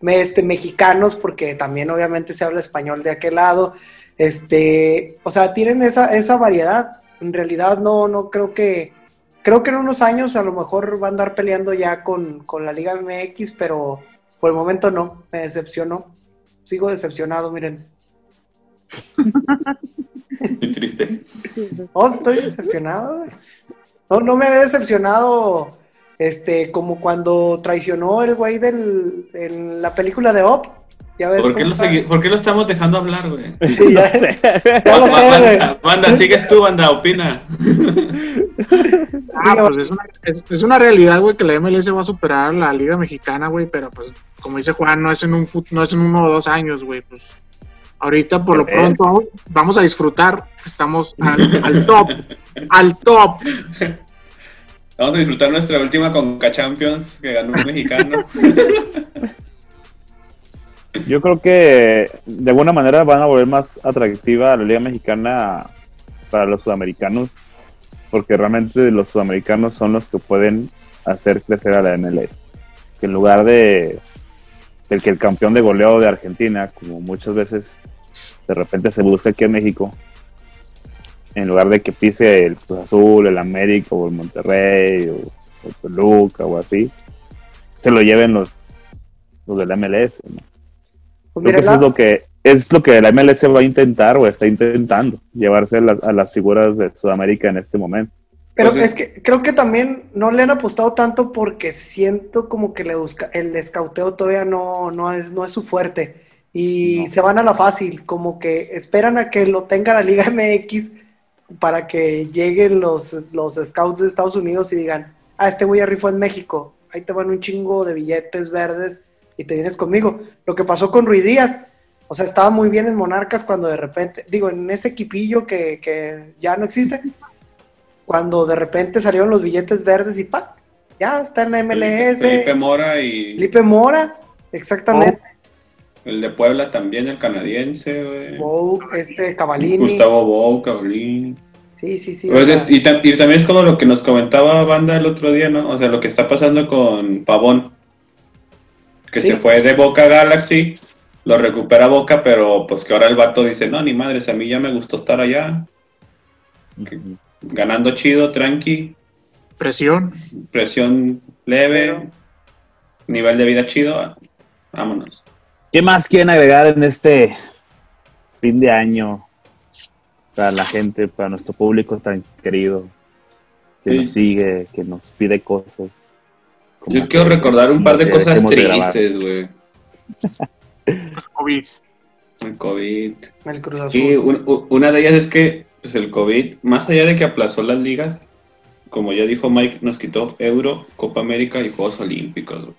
este, mexicanos, porque también obviamente se habla español de aquel lado, este, o sea, tienen esa, esa variedad. En realidad no, no creo que, creo que en unos años a lo mejor va a andar peleando ya con, con la Liga MX, pero por el momento no, me decepcionó. Sigo decepcionado, miren. Muy triste. Oh, estoy decepcionado. No, no me había decepcionado este, como cuando traicionó el güey del, en la película de Op. Ya ves ¿Por qué, lo está. segui- por qué lo estamos dejando hablar, güey? Sí, ya, No sé. ya lo sé, güey. Banda, banda, sigues tú, banda, opina. Ah, pues es una, es, es una realidad, güey, que la MLS va a superar la Liga Mexicana, güey, pero pues, como dice Juan, no es en un no es en uno o dos años, güey, pues. Ahorita, por lo pronto, vamos a disfrutar. Estamos al, al top, al top. Vamos a disfrutar nuestra última Conca Champions que ganó un mexicano. Yo creo que de alguna manera van a volver más atractiva la Liga Mexicana para los sudamericanos, porque realmente los sudamericanos son los que pueden hacer crecer a la MLS. Que en lugar de del que el campeón de goleo de Argentina, como muchas veces de repente se busca aquí en México, en lugar de que pise el Cruz Azul, el América o el Monterrey o, o Toluca o así, se lo lleven los, los de la MLS. ¿no? Pues Creo que eso es lo que es lo que la MLS va a intentar o está intentando llevarse a las, a las figuras de Sudamérica en este momento. Pero Entonces- es que creo que también no le han apostado tanto porque siento como que le busca, el escauteo todavía no, no, es, no es su fuerte. Y No. se van a la fácil, como que esperan a que lo tenga la Liga MX para que lleguen los, los scouts de Estados Unidos y digan, ah, este güey ya rifó en México, ahí te van un chingo de billetes verdes y te vienes conmigo. Lo que pasó con Ruiz Díaz, o sea, estaba muy bien en Monarcas cuando de repente, digo, en ese equipillo que, que ya no existe, cuando de repente salieron los billetes verdes y ¡pa! Ya está en la MLS. Felipe Mora y Felipe Mora, exactamente. el de Puebla también, el canadiense, güey. Este Cavalini. Gustavo Bou, Caolín. Sí, sí, sí. Pues es- y, y también es como lo que nos comentaba Banda el otro día, ¿no? O sea, lo que está pasando con Pavón. Que Sí. se fue de Boca a Galaxy, lo recupera Boca, pero pues que ahora el vato dice, no, ni madres, a mí ya me gustó estar allá, ganando chido, tranqui, Presión. presión leve, Pero- nivel de vida chido, vámonos. ¿Qué más quieren agregar en este fin de año para la gente, para nuestro público tan querido que Sí. nos sigue, que nos pide cosas? Yo quiero recordar un par de cosas tristes, güey. COVID. El COVID. el Cruz Azul. Sí, un- u- una de ellas es que pues, el COVID, más allá de que aplazó las ligas, como ya dijo Mike, nos quitó Euro, Copa América y Juegos Olímpicos. güey.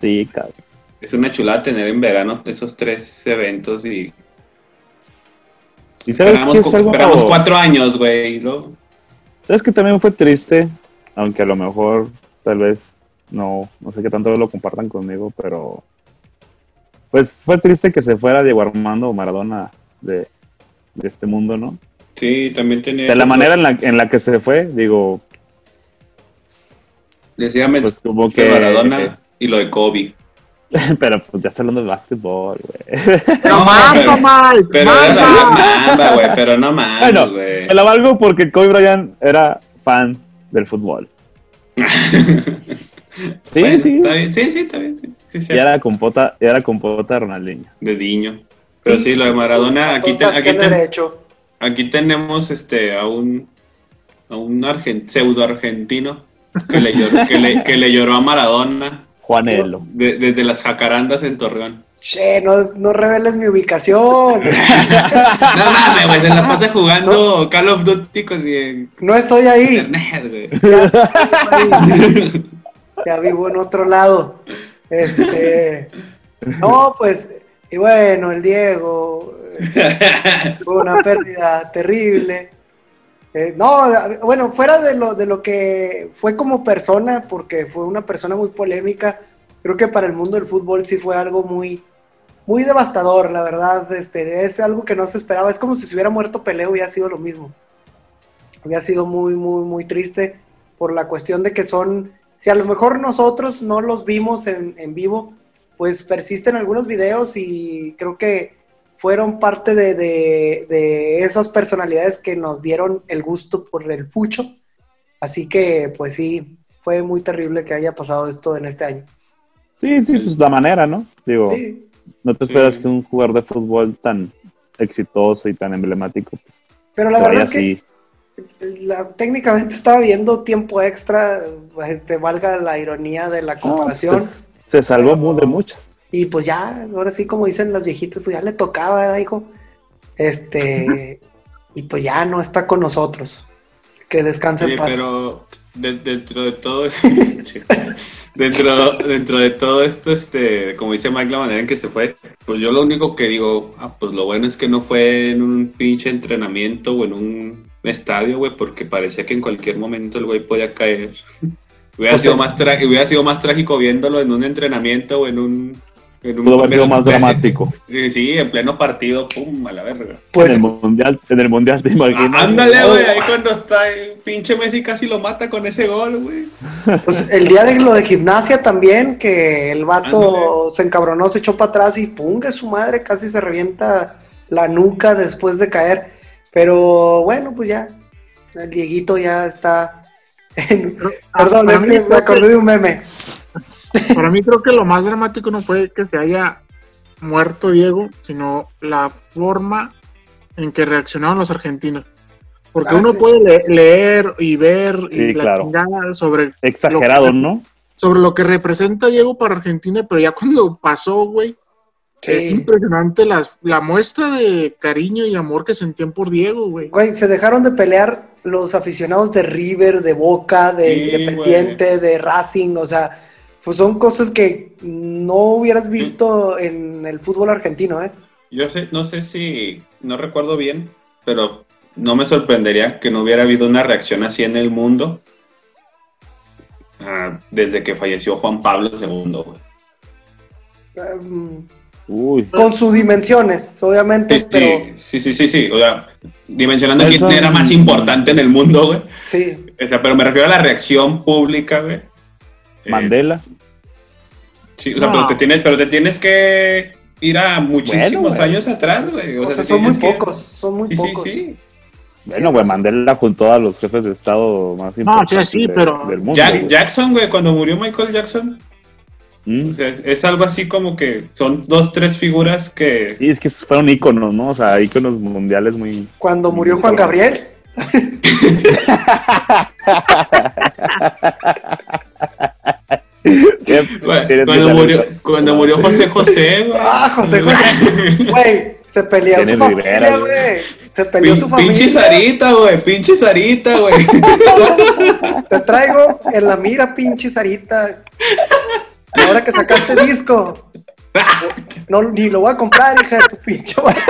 Sí, cabrón. Es una chulada tener en verano esos tres eventos y ¿Y sabes esperamos, qué es cu- algo- esperamos cuatro años, güey. luego- ¿Sabes que también fue triste? Aunque a lo mejor, tal vez, no, no sé qué tanto lo compartan conmigo, pero pues fue triste que se fuera Diego Armando Maradona de, de este mundo, ¿no? Sí, también tenía... De la manera en la, en la que se fue, digo, Decía pues como que que... Maradona y lo de Kobe. pero pues ya está hablando de básquetbol, güey. No, manda, pero- Mike, Pero mamba, güey, pero no mames, Bueno, güey. Me la valgo porque Kobe Bryant era fan del fútbol. Sí, Bueno, sí. Está bien, sí, sí, está bien, sí, sí, sí. Y era compota, y compota de Ronaldinho. De Diño. Pero sí, lo de Maradona, aquí, te- aquí, te- aquí tenemos este a un a un argen- pseudo argentino que le, lloró, que, le, que le lloró a Maradona Juanelo. de- desde las jacarandas en Torreón. Che, no, no reveles mi ubicación. No mames, güey, se la pasa jugando Call of Duty con en No estoy ahí. internet, güey. Ya vivo en otro lado. Este. No, pues. Y bueno, el Diego. Fue una pérdida terrible. Eh, no, bueno, fuera de lo, de lo que fue como persona, porque fue una persona muy polémica, creo que para el mundo del fútbol sí fue algo muy, muy devastador, la verdad. Este, es algo que no se esperaba. Es como si se hubiera muerto Pelé, hubiera sido lo mismo. Había sido muy, muy, muy triste por la cuestión de que son, si a lo mejor nosotros no los vimos en, en vivo, pues persisten algunos videos y creo que fueron parte de, de- de esas personalidades que nos dieron el gusto por el fucho. Así que, pues sí, fue muy terrible que haya pasado esto en este año. Sí, sí, pues la manera, ¿no? Digo, Sí, no te esperas Sí. que un jugador de fútbol tan exitoso y tan emblemático pero la verdad es que así. La- técnicamente estaba viendo tiempo extra, este, valga la ironía de la No, comparación. se, se salvó Pero- muy de muchos. Y pues ya, ahora sí, como dicen las viejitas, pues ya le tocaba, ¿verdad, hijo? Este, y pues ya no está con nosotros. Que descanse Sí, en paz. pero de- dentro de todo dentro, dentro de todo esto, este, como dice Mike, la manera en que se fue, pues yo lo único que digo, ah, pues lo bueno es que no fue en un pinche entrenamiento o en un estadio, güey, porque parecía que en cualquier momento el güey podía caer. Hubiera, sido más tra- hubiera sido más trágico viéndolo en un entrenamiento o en un... En un Pudo haber sido más pleno- dramático. Sí, sí, en pleno partido, pum, a la verga. Pues en el mundial, en el mundial te imaginas. Ah, ándale, güey, ahí cuando está el pinche Messi casi lo mata con ese gol, güey. Pues el día de lo de gimnasia también, que el vato Ándale. se encabronó, se echó para atrás y punga su madre, casi se revienta la nuca después de caer. Pero bueno, pues ya, el Dieguito ya está. en- Perdón, Para es mí que me creo acordé de un meme. Para mí creo que lo más dramático no fue que se haya muerto Diego, sino la forma en que reaccionaron los argentinos. Porque Ah, uno sí. puede le- leer y ver Sí, y la claro. chingada sobre, Exagerado, ¿no? sobre lo que representa Diego para Argentina, pero ya cuando pasó, güey, es impresionante las- la muestra de cariño y amor que sentían por Diego, güey. Güey, se dejaron de pelear los aficionados de River, de Boca, de Sí, Independiente, de Racing, o sea, pues son cosas que no hubieras visto en el fútbol argentino, ¿eh? Yo sé, no sé si, no recuerdo bien, pero no me sorprendería que no hubiera habido una reacción así en el mundo ah, desde que falleció Juan Pablo II, güey. Um, Uy. con sus dimensiones, obviamente, Sí, pero sí, sí, sí, sí, o sea, dimensionando Eso- quién era más importante en el mundo, güey. sí, O sea, pero me refiero a la reacción pública, güey. Eh, Mandela. Sí, o sea, No. pero, te tienes, pero te tienes que ir a muchísimos años atrás, güey. o sea, son muy que- pocos, son muy Sí, sí, pocos. sí. Bueno, güey, Mandela junto a los jefes de Estado más sí, importantes sí, de- pero- del mundo. Jack-. Jackson, güey, cuando murió Michael Jackson, Mm. o sea, es, algo así como que son dos, tres figuras que... Sí, es que fueron íconos, ¿no? O sea, íconos mundiales muy... Cuando murió Juan Gabriel, cuando, murió, cuando murió José José, güey. ah, José José, güey, se peleó su familia, güey, se peleó Pin- su familia. pinche Sarita, güey, pinche Sarita, güey. Te traigo en la mira, pinche Sarita. Ahora que sacaste disco. No, ni lo voy a comprar, hija de tu pinche. madre.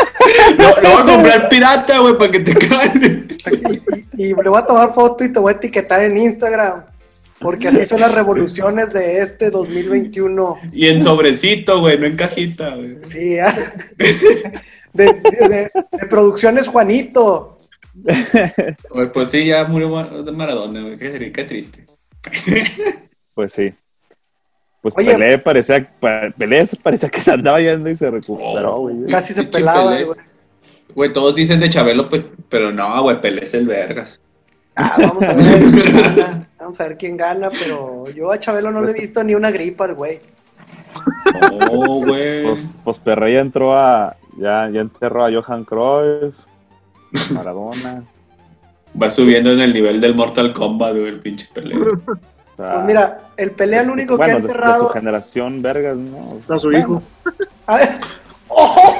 Lo, lo voy a comprar pirata, güey, para que te caen. Y, y- y le voy a tomar foto y te voy a etiquetar en Instagram. Porque así son las revoluciones de este 2021. Y en sobrecito, güey, no en cajita, güey. Sí, ah. de, de- de- de producciones Juanito. Pues sí, ya murió Mar- Maradona, güey. Qué, qué triste. Pues sí. Pues Oye. Pelé parecía, pa- Pelé parecía que se andaba yendo y se recuperó, güey. Casi se pelaba, Pelé. güey. Güey, todos dicen de Chabelo, pues, pero no, güey, Pelé es el vergas. Ah, vamos a ver quién gana. Vamos a ver quién gana, pero yo a Chabelo no le he visto ni una gripa al güey. Oh, güey. Pues, pues Pelé ya entró a... Ya, ya enterró a Johan Cruyff, Maradona. Va subiendo en el nivel del Mortal Kombat, güey, el pinche Pelé. o sea, Pues mira, el pelea el único bueno, que ha de- de, enterrado. su generación, vergas, ¿no? A su Bueno, hijo. Ah, ¡Oh!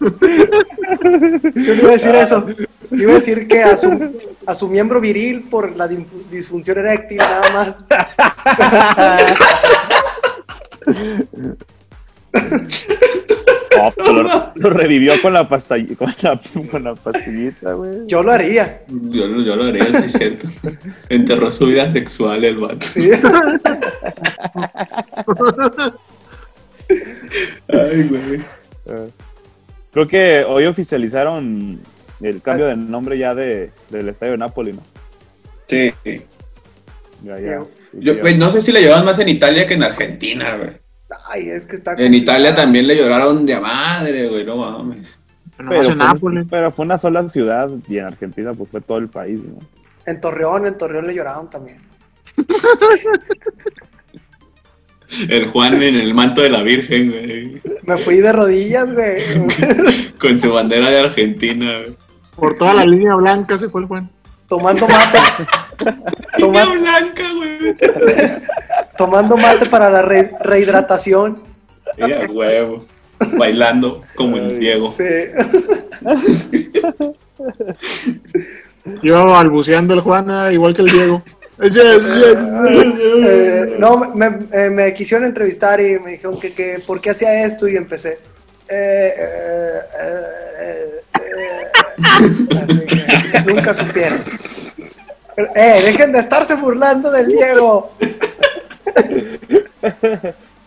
Yo no iba a decir eso. Iba a decir que a su, a su miembro viril por la disfunción eréctil nada más. Lo, lo revivió con la, pasta, con la, con la pastillita, güey. Yo lo haría. Yo, lo- yo lo haría, sí cierto. Enterró su vida sexual el vato. Sí. Ay, güey. Creo que hoy oficializaron el cambio de nombre ya de, del estadio de Napoli, ¿no? Sí. Ya, ya. Yo, güey, no sé si le lloran más en Italia que en Argentina, güey. Ay, es que está. En Italia también le lloraron de a madre, güey, no mames. Pero, Pero en fue, Nápoles. pero fue una sola ciudad y en Argentina pues fue todo el país, ¿no? En Torreón, en Torreón le lloraron también. El Juan en el manto de la Virgen, güey. Me fui de rodillas, güey. Con su bandera de Argentina, güey. Por toda la línea blanca se fue el Juan. Tomando mate. Toma- blanca, güey. tomando mate para la re- rehidratación. Y a huevo. Bailando como el Diego. Sí. Iba balbuceando el Juan, ah, igual que el Diego. Yes, yes, yes, Eh, no, me, eh, me quisieron entrevistar y me dijeron que, que por qué hacía esto y empecé. Eh, eh, que nunca supieron. Pero, Eh, dejen de estarse burlando del Diego.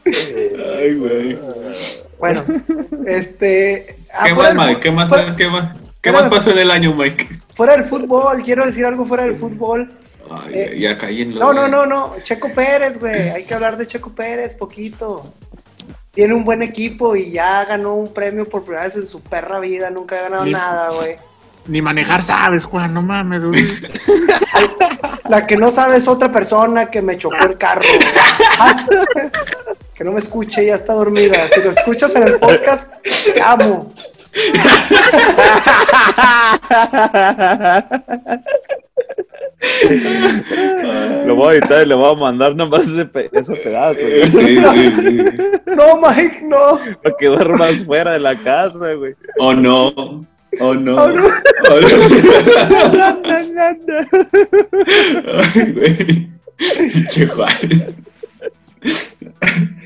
Ay, güey. Bueno, este. ah, ¿Qué más, Mike? ¿Qué más, fuera- qué más, qué más pasó en el año, Mike? Fuera del fútbol, quiero decir algo fuera del fútbol. Ay, Eh, ya caí en lo No, no, no, no. Checo Pérez, güey. Hay que hablar de Checo Pérez poquito. Tiene un buen equipo y ya ganó un premio por primera vez en su perra vida. Nunca ha ganado Ni- nada, güey. Ni manejar sabes, Juan, no mames, güey. La que no sabe es otra persona que me chocó el carro. güey. Que no me escuche, ya está dormida. Si lo escuchas en el podcast, te amo. Lo voy a editar y le voy a mandar nomás ese, pe- ese pedazo, güey, Sí, sí, sí. No, Mike, no. para que duermas fuera de la casa, güey. Oh no. Oh no. Oh, no. Oh, no. Ay, güey.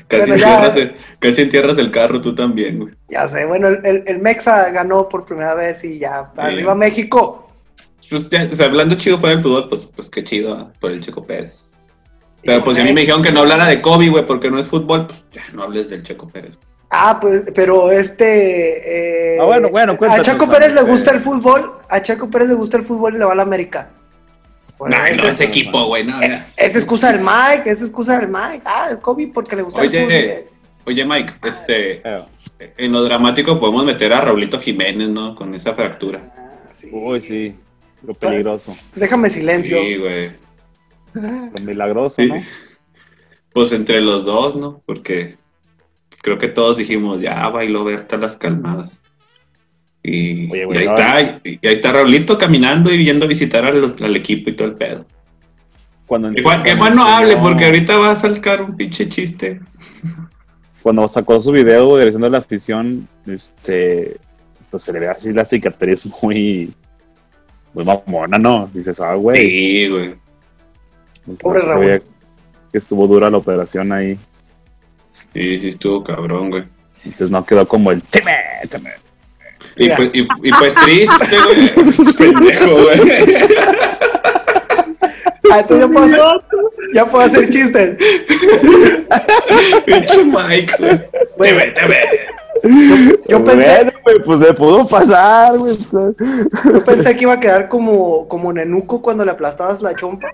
Casi, entierras el, casi entierras el carro tú también, güey. Ya sé, bueno, el, el- el Mexa ganó por primera vez y ya. Arriba Sí. México. Pues ya, o sea, hablando chido fuera del fútbol, pues, pues qué chido ¿ah? por el Checo Pérez. Pero pues si a mí me dijeron que no hablara de Kobe, güey, porque no es fútbol, pues ya no hables del Checo Pérez. Ah, pues, pero este. eh, Ah, bueno, bueno, A cuéntanos, Juan, Pérez le gusta el fútbol. A Chaco Pérez le gusta el fútbol y le va a la América. Bueno, no, ese- ese equipo, güey, no, ya. Es excusa del Mike, es excusa del Mike. Ah, el Kobe porque le gusta el fútbol. Oye, Mike, este, Eh, en lo dramático podemos meter a Raulito Jiménez, ¿no? Con esa fractura. Ah, sí. Uy, sí. Lo peligroso. Déjame silencio. Sí, güey. Lo milagroso, Sí. ¿no? Pues entre los dos, ¿no? Porque creo que todos dijimos, ya bailó Berta las calmadas. Y, Oye, y güey, ahí no, está, y, y ahí está Raulito caminando y yendo a visitar a los- al equipo y todo el pedo. Cuando, Que Juan, que cuando Juan no hable, porque ahorita va a sacar un pinche chiste. Cuando sacó su video güey, diciendo la afición, este, pues se le ve así la cicatriz muy, muy mamona, ¿no? Dices, ah, güey. Sí, güey. Pobre Raúl. sabía Que estuvo dura la operación ahí. Sí, sí estuvo cabrón, güey. Entonces no quedó como el teme, teme. Y pues, y, y pues triste, güey. Pendejo, güey. Ah, entonces ya puedo hacer, ya puedo hacer chistes. Pinche Mike, güey. Güey, Te Yo pensé, Bueno, güey, pues le pudo pasar, güey. yo pensé que iba a quedar como, como Nenuco cuando le aplastabas la chompa.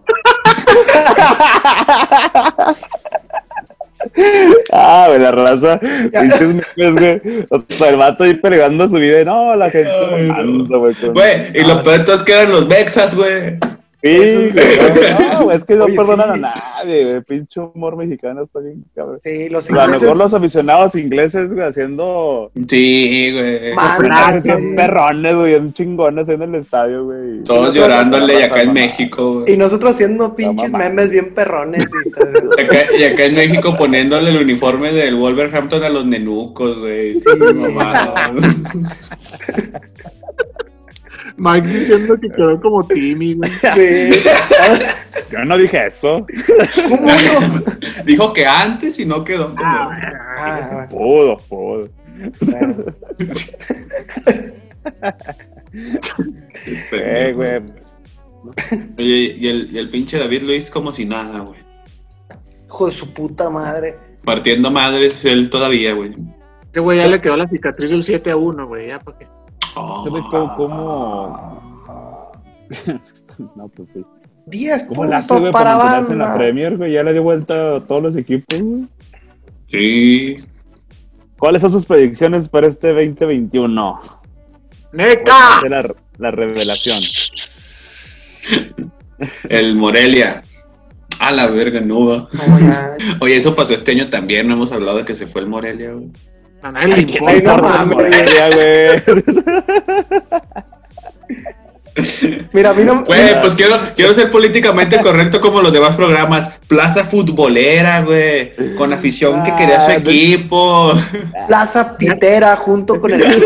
Ah, güey, la raza. Pinches memes, güey. O sea, el vato ahí peleando su vida. y No, la gente no. güey. y lo peor de todo es que eran los Mexas, güey. Sí, güey. No, güey, es que no Oye, perdonan sí. a nadie, güey. Pinche humor mexicano está bien, cabrón. Sí, los sea, a lo ingleses. mejor los aficionados ingleses, güey, haciendo Sí, güey. Perrones, güey, bien chingones en el estadio, güey. Todos Y llorándole y acá en. México, Y güey. nosotros haciendo pinches memes bien perrones. y. Y acá, y acá en México poniéndole el uniforme del Wolverhampton a los nenucos, güey. Sí, mamá. Mike diciendo que quedó como Timmy, güey. Sí. Yo no dije eso. ¿Cómo no? Dijo que antes y no quedó como. Ah, Pudo, pudo. bueno. Eh, güey. pues, Oye, y el, y el pinche David Luis como si nada, güey. Hijo de su puta madre. Partiendo madres él todavía, güey. Este güey ya le quedó la cicatriz del 7 a 1, güey. Ya, ¿para qué? ¿Sabes cómo, cómo- No, pues sí. 10 ¿Cómo la puntos güey, para para mantenerse en la banda. Premier, güey? Ya le dio vuelta a todos los equipos, güey. Sí. ¿Cuáles son sus predicciones para este 2021? ¡Neca! Esa es la, la revelación. El Morelia. A la verga, no va. Oye, eso pasó este año también. No hemos hablado de que se fue el Morelia, güey. A nadie le Ay, ¿quién importa. Morelia, güey? Mira, a mí no. Güey, pues quiero, quiero ser políticamente correcto como los demás programas. Plaza futbolera, güey. Con afición que quería su Ah, equipo. Plaza Pitera junto con el.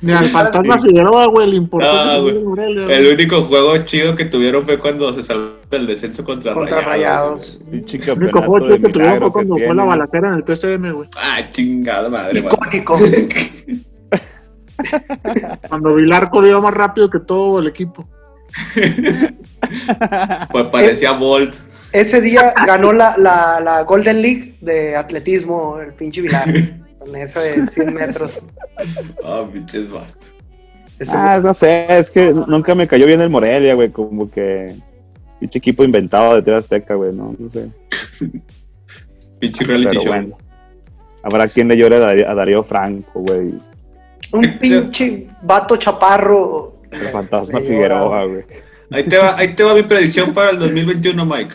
Ni al fantasma Figueroa, güey, le importó Ah, güey. Morelia, güey. El único juego chido que tuvieron fue cuando se salvó del descenso contra, Contra Rayados. El único juego de que tuvieron fue cuando fue la balacera en el TCM, güey. Ah, chingada madre. Icónico. Cuando Vilar corrió más rápido que todo el equipo. Pues parecía Bolt. Ese día ganó la, la, la Golden League de atletismo, el pinche Vilar. Con esa de 100 metros. Ah, pinches vatos. Ese Ah, no sé, es que nunca me cayó bien el Morelia, güey, como que pinche equipo inventado de Tierra Azteca, güey, no, no sé. Pinche reality Pero show. bueno. Habrá quien le llore a Darío, Franco, güey. un pinche vato chaparro. El fantasma Figueroa, güey. Ahí te va, ahí te va mi predicción para el 2021, Mike.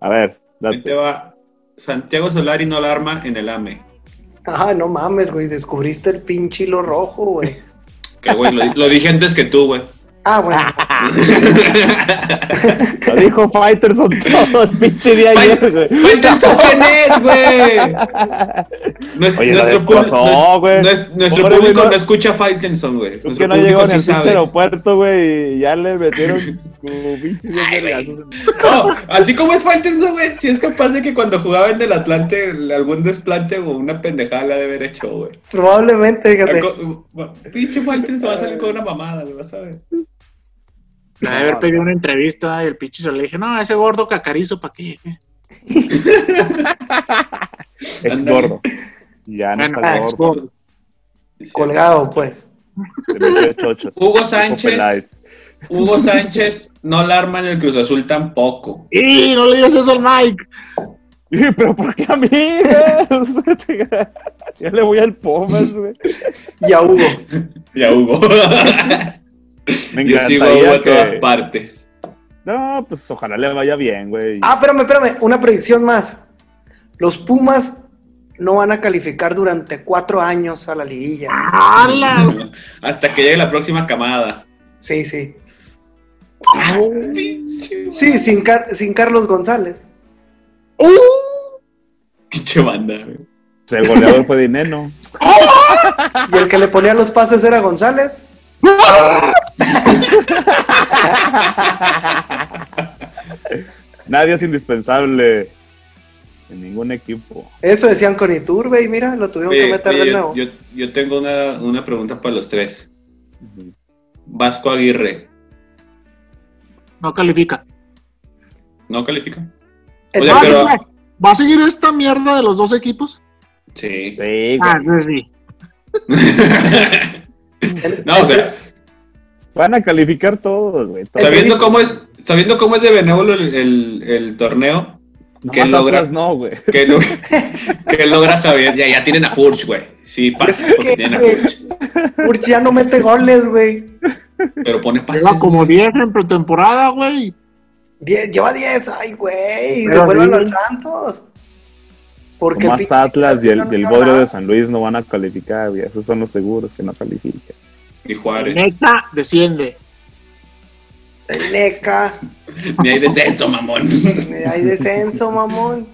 A ver, Ahí te date. va. Santiago Solari no la arma en el AME. Ah, no mames, güey. Descubriste el pinche hilo rojo, güey. Que, güey, lo, lo dije antes que tú, güey. Ah, bueno. Lo dijo Fighterson todo el pinche día ayer, güey. ¡Faitelson quién es, güey! Oye, lo nuestro desplazó, público- güey. nues- Nuestro Pobre, público no no- escucha Faitelson, güey. Nuestro que no público llegó en sí el pinche sabe. aeropuerto, güey, y ya le metieron como pinche. No, así como es Faitelson, güey, si es capaz de que cuando jugaba en el Atlante algún desplante o una pendejada le ha de haber hecho, güey. Probablemente, fíjate. Pinche Faitelson va a salir con una mamada, güey, vas a ver. Le debe haber pedido una entrevista y el pinche se le dije, no, ese gordo cacarizo, ¿para qué? Ex gordo. Ya no Bueno, está ex gordo. Colgado, pues. Chochos. Hugo Sánchez. Hugo Sánchez no la arma en el Cruz Azul tampoco. ¡Y no le digas eso al Mike! Pero ¿por qué a mí? güey? ya le voy al Pumas, güey. Y a Hugo. Ya Hugo. Me Yo sigo a todas partes. No, pues ojalá le vaya bien, güey. Ah, espérame, espérame. Una predicción más. Los Pumas no van a calificar durante cuatro años a la liguilla. ¡Hala! Hasta que llegue la próxima camada. Sí, sí. Pinche Sí, sin, Car- sin Carlos González. Pinche banda, güey. Pues el goleador fue Dineno. Y el que le ponía los pases era González. Nadie es indispensable en ningún equipo. Eso decían con Iturbe y mira, lo tuvieron que meter oye, de yo, nuevo. yo- yo tengo una, una pregunta para los tres. Vasco Aguirre, No califica. ¿no califica? Oye, ¿Va, a pero- seguir, ¿Va a seguir esta mierda de los dos equipos? Sí. Sí, Ah, sí. No, o sea, Van a calificar todos, güey. todos. sabiendo cómo es, sabiendo cómo es de benévolo el, el- el torneo, que logra, no, güey. que, lo- que logra Javier, ya, ya tienen a Furch, güey. Sí, pasa, porque que, tienen a Furch. Urch ya no mete goles, güey. Pero pone pases. Lleva como güey. 10 en pretemporada, güey. Lleva 10, ay, güey. Pero Devuélvanlo al. Santos. Porque pinche Atlas y el, no el Bodrio de San Luis no van a calificar, güey. Esos son los seguros que no califican. Y Juárez. Neta, desciende. NECA. Ni hay descenso, mamón. Hay descenso, mamón.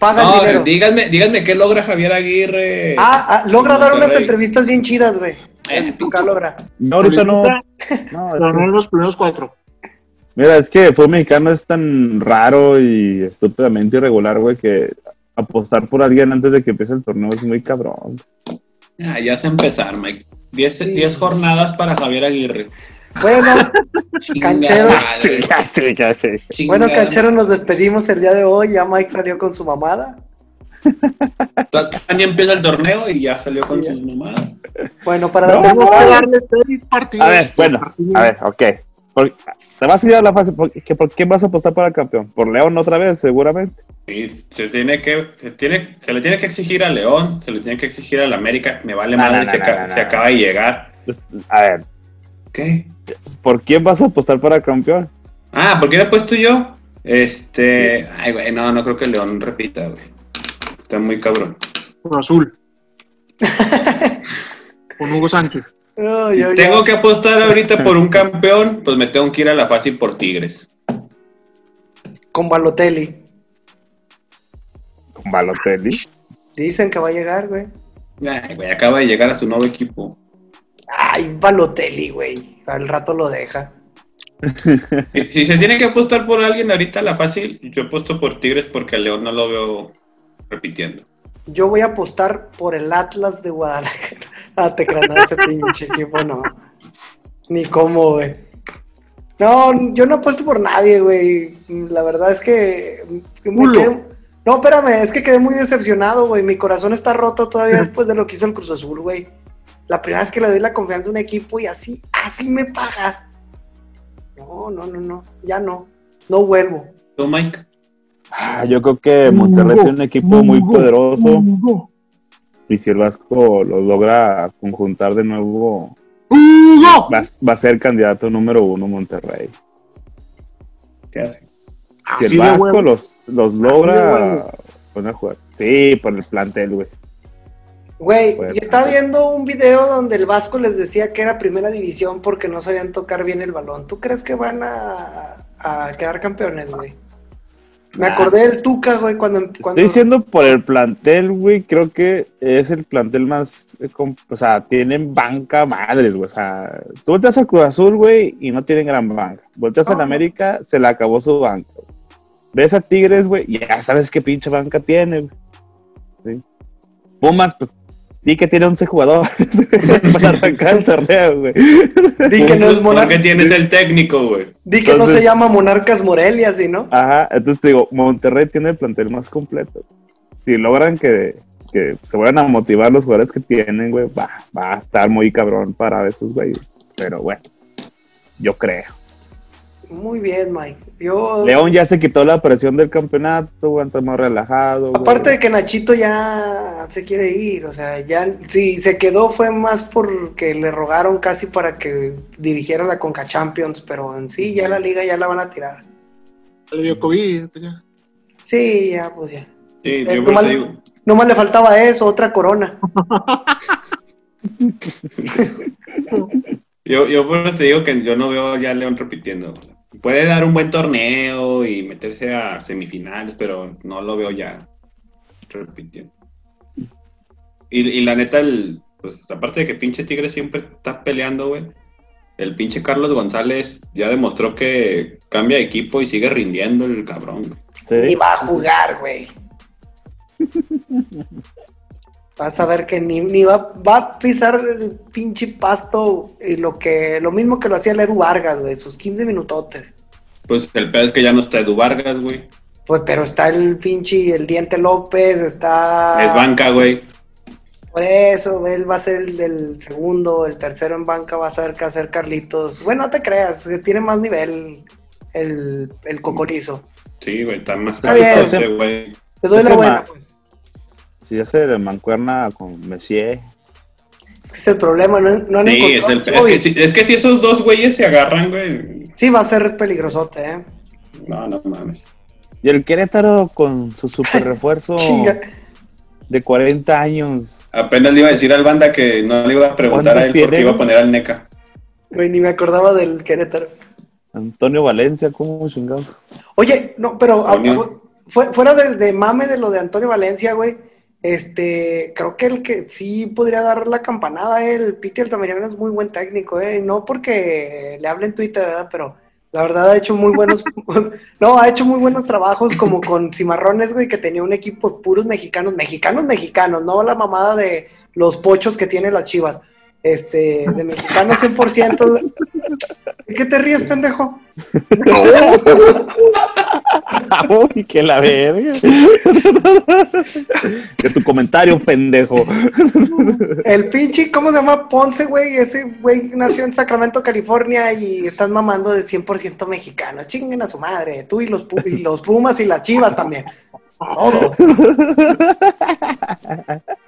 Paga el No, dinero. díganme, díganme qué logra Javier Aguirre. Ah, ah, logra dar unas entrevistas bien chidas, güey. Eh, Nunca logra. No, ahorita no. No no en los primeros cuatro. mira, es que el fútbol mexicano es tan raro y estúpidamente irregular, güey, que apostar por alguien antes de que empiece el torneo es muy cabrón. Ah, ya se empezar, Mike. 10 Sí. 10 jornadas para Javier Aguirre. Bueno, Canchero. bueno, canchero, nos despedimos el día de hoy. Ya Mike salió con su mamada. Ni empieza el torneo y ya salió con Sí. sus mamadas. Bueno, para No, que temporada. darle seis partidos. A ver, bueno, a ver, ok. Por- te vas a ir a la fase. ¿Por, qué- ¿Por quién vas a apostar para el campeón? ¿Por León otra vez, seguramente? Sí, se tiene que, se tiene, se le tiene que exigir a León, se le tiene que exigir al América, me vale No, madre no, no, si, no, aca- no, no, si no. acaba de llegar. A ver, ¿Qué? ¿por quién vas a apostar para campeón? Ah, ¿por qué le he puesto yo? Este. Ay, güey, no, no creo que León repita, güey. Está muy cabrón. Con azul. Con Hugo Sánchez. Si tengo que apostar ahorita por un campeón, pues me tengo que ir a la fácil por Tigres. Con Balotelli. Con Balotelli. Dicen que va a llegar, güey. Ay, güey, acaba de llegar a su nuevo equipo. Ay, Balotelli, güey. Al rato lo deja. Si, si se tiene que apostar por alguien ahorita a la fácil, yo apuesto por Tigres porque al León no lo veo repitiendo. Yo voy a apostar por el Atlas de Guadalajara. Ah, te creas, no, ese pinche equipo no. Ni cómo, güey. No, yo no apuesto por nadie, güey. La verdad es que. que me Culo. quedé- No, espérame, es que quedé muy decepcionado, güey. Mi corazón está roto todavía después de lo que hizo el Cruz Azul, güey. La primera vez que le doy la confianza a un equipo y así, así me paga. No, no, no, no. Ya no. No vuelvo. ¿Tú, Mike? Ah, yo creo que Monterrey tiene un equipo muy poderoso. Y si el Vasco lo logra conjuntar de nuevo, Hugo. va, va a ser candidato número uno Monterrey. ¿Qué hace? Si el Vasco los, los logra poner a jugar. Sí, por el plantel, güey. Güey, yo estaba viendo un video donde el Vasco les decía que era primera división porque no sabían tocar bien el balón. ¿Tú crees que van a, a quedar campeones, güey? Me Ah. acordé del Tuca, güey, cuando... cuando... Estoy diciendo por el plantel, güey, creo que es el plantel más, eh, o sea, tienen banca madres, güey, o sea, tú volteas a Cruz Azul, güey, y no tienen gran banca. Volteas No, a no. América, se le acabó su banca. Ves a Tigres, güey, ya sabes qué pinche banca tiene, güey. ¿Sí? Pumas, pues, sí que tiene 11 jugadores para arrancar el torneo, güey. Di que no es ¿Por qué Monarcas, tienes el técnico, güey? di que no se llama Monarcas Morelia, ¿sí, no? Ajá, entonces te digo, Monterrey tiene el plantel más completo. Si logran que, que se vuelvan a motivar los jugadores que tienen, güey, va, va a estar muy cabrón para esos güeyes. Pero bueno, yo creo. Muy bien, Mike. Yo... León ya se quitó la presión del campeonato, güey, está más relajado. güey. Aparte de que Nachito ya se quiere ir, o sea, ya si se quedó fue más porque le rogaron casi para que dirigiera la Conca Champions, pero en sí ya la liga ya la van a tirar. Le dio COVID. ya. Sí, ya, pues ya. Sí, Eh, nomás, digo. nomás le faltaba eso, otra corona. Yo, yo por eso te digo que yo no veo ya a León repitiendo. Puede dar un buen torneo y meterse a semifinales, pero no lo veo ya repitiendo. Y, y la neta, el, pues aparte de que pinche Tigre siempre está peleando, güey. El pinche Carlos González ya demostró que cambia de equipo y sigue rindiendo el cabrón. güey. Sí. Ni va a jugar, güey. Vas a ver que ni, ni va, va a pisar el pinche pasto y lo que lo mismo que lo hacía el Edu Vargas, güey, sus 15 minutotes. Pues el pedo es que ya no está Edu Vargas, güey. Pues, pero está el pinche, el Diente López, está... Es banca, güey. Por eso, él va a ser el del segundo, el tercero en banca va a ser que hacer Carlitos. Bueno, no te creas, que tiene más nivel el, el cocorizo. Sí, güey, está más Está bien. ese, güey. Te doy Ese la buena, pues. Si ya se le mancuerna con Messier. Es que es el problema, no, no han Sí, es, el, que, si, es que si esos dos güeyes se agarran, güey. Sí, va a ser peligrosote, ¿eh? No, no mames. Y el Querétaro con su super refuerzo de 40 años. Apenas le iba a decir al banda que no le iba a preguntar a él ¿Cuántos porque iba a poner al NECA. Güey, ni me acordaba del Querétaro. Antonio Valencia, ¿cómo chingados? Oye, no, pero a- Antonio. a- fue- fuera de, de mame de lo de Antonio Valencia, güey, este, creo que el que sí podría dar la campanada, eh, el Piti Altamirano es muy buen técnico, eh, no porque le hable en Twitter, ¿verdad? Pero la verdad ha hecho muy buenos, no, ha hecho muy buenos trabajos como con Cimarrones, güey, que tenía un equipo de puros mexicanos, mexicanos, mexicanos, no la mamada de los pochos que tiene las chivas, este, de mexicanos 100%. ¿De qué te ríes, pendejo? Uy, que la verga. De tu comentario, pendejo. El pinche, ¿cómo se llama? Ponce, güey. Ese güey nació en Sacramento, California y están mamando de 100% mexicano. Chinguen a su madre. Tú y los, y los Pumas y las Chivas también. Todos.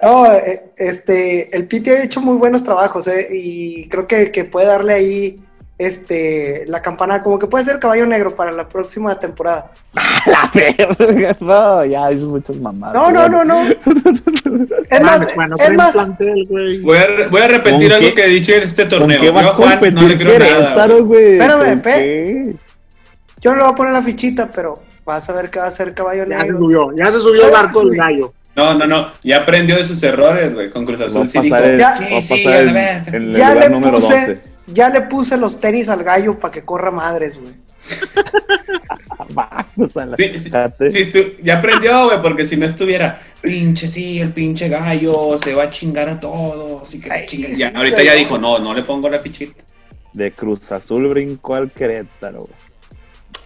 No, eh, este, el Piti ha hecho muy buenos trabajos, eh, y creo que, que puede darle ahí este, la campana, como que puede ser caballo negro para la próxima temporada. La verga, no, ya dices muchas mamadas. No, no, no, no. Es más, bueno, es más, plantel, güey. Voy a, voy a repetir ¿Con algo qué- que he dicho en este ¿Con torneo. qué va Yo a Juan no le creo nada. Querétaro, güey. Espérame, ¿Con pe- qué? yo no le voy a poner la fichita, pero vas a ver que va a ser caballo Ya se negro. subió, ya se subió el barco del gallo. No, no, no. Ya aprendió de sus errores, güey. Con Cruz Va a Azul sí el- Ya- va a sí, pasar sí, el- en el Ya lugar le número puse, 12. Ya le puse los tenis al gallo para que corra madres, güey. Vamos a la Sí, ya aprendió, güey, porque si no estuviera, pinche, sí, el pinche gallo se va a chingar a todos. Y que Ay, chinga- sí, ya, ahorita ya no. dijo, no, no le pongo la fichita. De Cruz Azul brincó al Querétaro, güey.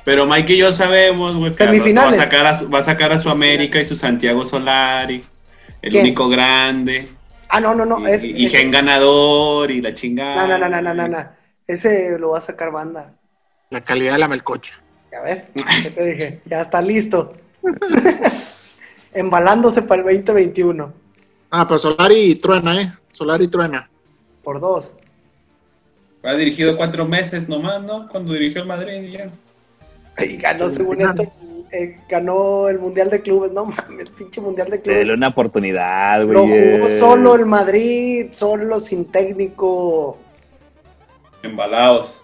Pero Mike y yo sabemos, güey, que va a sacar a, su- va a sacar a su América y su Santiago Solari, el ¿Quién? único grande, Ah, no, no, no. y, Es, y es- gen ganador y la chingada. no, no, no, no, no, no, no. Ese lo va a sacar banda. La calidad de la melcocha. ¿Ya ves? ¿Qué te dije? Ya está listo. Embalándose para el 2021. Ah, pues Solari truena, ¿eh? Solari truena. Por dos. Ha dirigido cuatro meses nomás, ¿no? Cuando dirigió el Madrid y ya. Y ganó, según esto, eh, ganó el Mundial de Clubes. No mames, pinche Mundial de Dele Clubes. una oportunidad, güey. Lo jugó solo el Madrid, solo sin técnico. Embalados.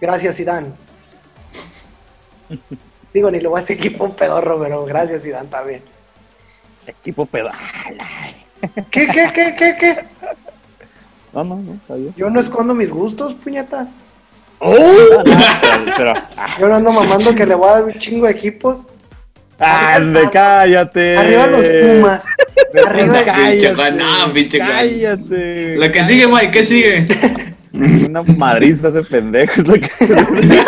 Gracias, Zidane. Digo, ni le voy a decir equipo un pedorro, pero gracias, Zidane, también. Equipo pedal. ¿Qué, qué, qué, qué, qué? No, no, no, bien. Yo no escondo mis gustos, puñetas. Ah, no, pero- Yo no ando mamando que le voy a dar un chingo de equipos. ¡Ah, ande, cállate! Arriba los Pumas. Arriba Cállate, no, pinche. Cállate. La que sigue, Mike, ¿qué sigue? Una madriza ese pendejo es lo que...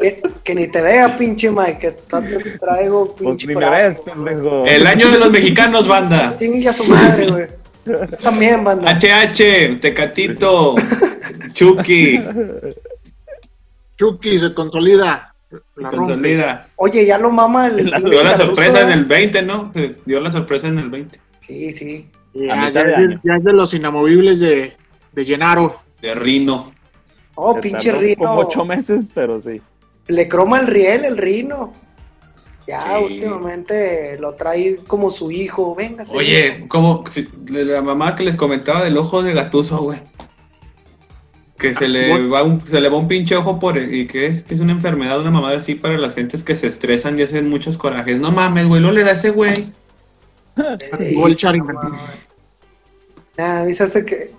que, que ni te vea, pinche Mike, que tanto te traigo, Pues pinche ni me coraje, ves, pendejo. El año de los mexicanos, banda. Chingue a su madre, güey. Yo También, banda. HH, Tecatito, Chucky, Chucky se consolida. La rompe. consolida. Oye, ya lo mama el. La- pinche Dio la sorpresa en el 20, ¿no? Dio la sorpresa en el 20. Sí, sí. Ya, de es, año. ya es de los inamovibles de, de Gennaro. De Rino. Oh, Se pinche Rino. Como ocho meses, pero sí. Le croma el riel, el Rino. Ya Sí. últimamente lo trae como su hijo. Venga. Oye, como si- la mamá que les comentaba del ojo de gatuso, güey. Que se le va un, se le va un pinche ojo por y que es que es una enfermedad, una mamada así para las gentes que se estresan y hacen muchos corajes. No mames, güey, no le da ese güey. Sharingan. Nah, a mí se hace que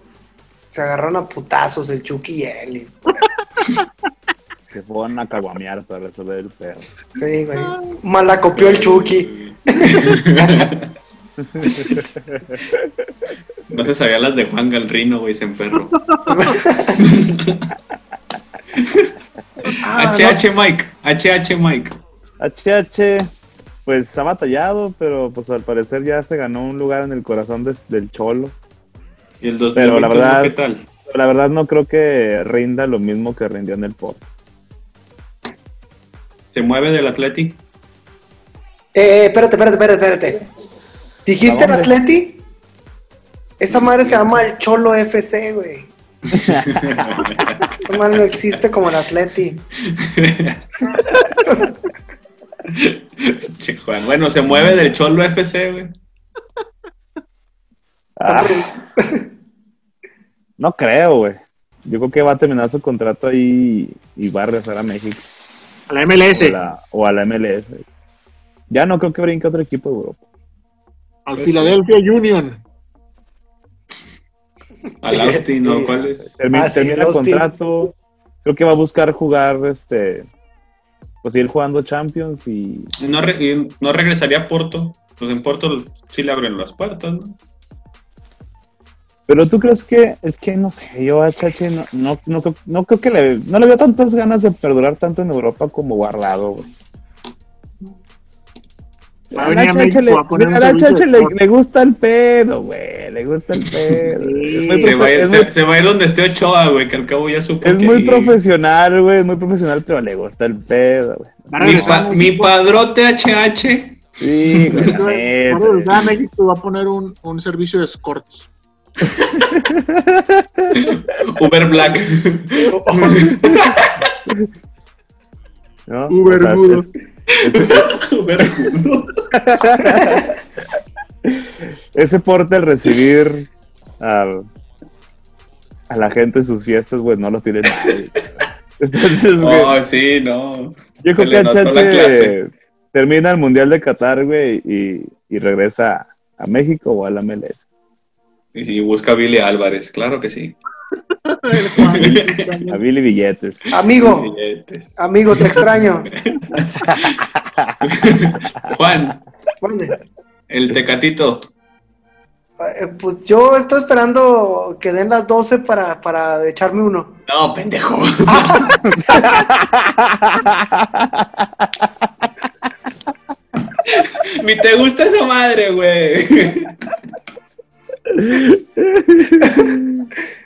se agarraron a putazos el Chucky y él. Se fueron a caguamear para resolver el perro. Sí, güey. Malacopió el Chucky. No se sabía las de Juan Galrino, güey, se emperró. Ah, HH Mike, HH Mike. HH, pues ha batallado, pero pues al parecer ya se ganó un lugar en el corazón des- del Cholo. Y el Pero la 2021, verdad- ¿qué tal? Pero la verdad no creo que rinda lo mismo que rindió en el Porto. ¿Se mueve del Atleti? Eh, espérate, espérate, espérate, espérate. ¿Dijiste ¿A el? Atleti? Esa madre se llama el Cholo FC, güey. Esa madre no existe como el Atleti. Che, Juan, bueno, se mueve del Cholo FC, güey. Ah, no creo, güey. Yo creo que va a terminar su contrato ahí y va a regresar a México. A la MLS. O, la- o a la MLS. Ya no creo que brinque otro equipo de Europa. Al Philadelphia Union. Al Austin, ¿no? ¿Cuál es? Termina, Ah, sí, termina el Austin. contrato. Creo que va a buscar jugar, este, pues ir jugando Champions y Y no, re- y no regresaría a Porto. Pues en Porto sí le abren las puertas, ¿no? Pero tú crees que, es que no sé, yo a Chache no, no, no, creo- no creo que le, no le veo tantas ganas de perdurar tanto en Europa como Guardado, güey. A la a chacha, México le, gusta el pedo, güey. Le gusta el pedo. Sí. Se va, a ir, es se, muy- se va a ir donde esté Ochoa, güey, que al cabo ya supo es que muy profesional, güey. Es muy profesional, pero le gusta el pedo, güey. Mi, pa- mi padrote HH. Sí, güey, México va a poner un, un servicio de escorts. Uber Black. ¿no? Uber O sea, mudo. es- Uber ese porte al recibir al- a la gente en sus fiestas, güey, no lo tiene nadie. Entonces, güey, Oh, sí, no. yo creo que el notó la Chache clase. termina el Mundial de Qatar, güey, y, y regresa a México o a la MLS. Y si busca a Billy Álvarez, claro que sí. A Billy Billetes. Amigo, Billetes. amigo, te extraño. Juan, Mande. el tecatito. Eh, Pues yo estoy esperando que den las 12 para, para echarme uno. No, pendejo. Ni te gusta esa madre, güey.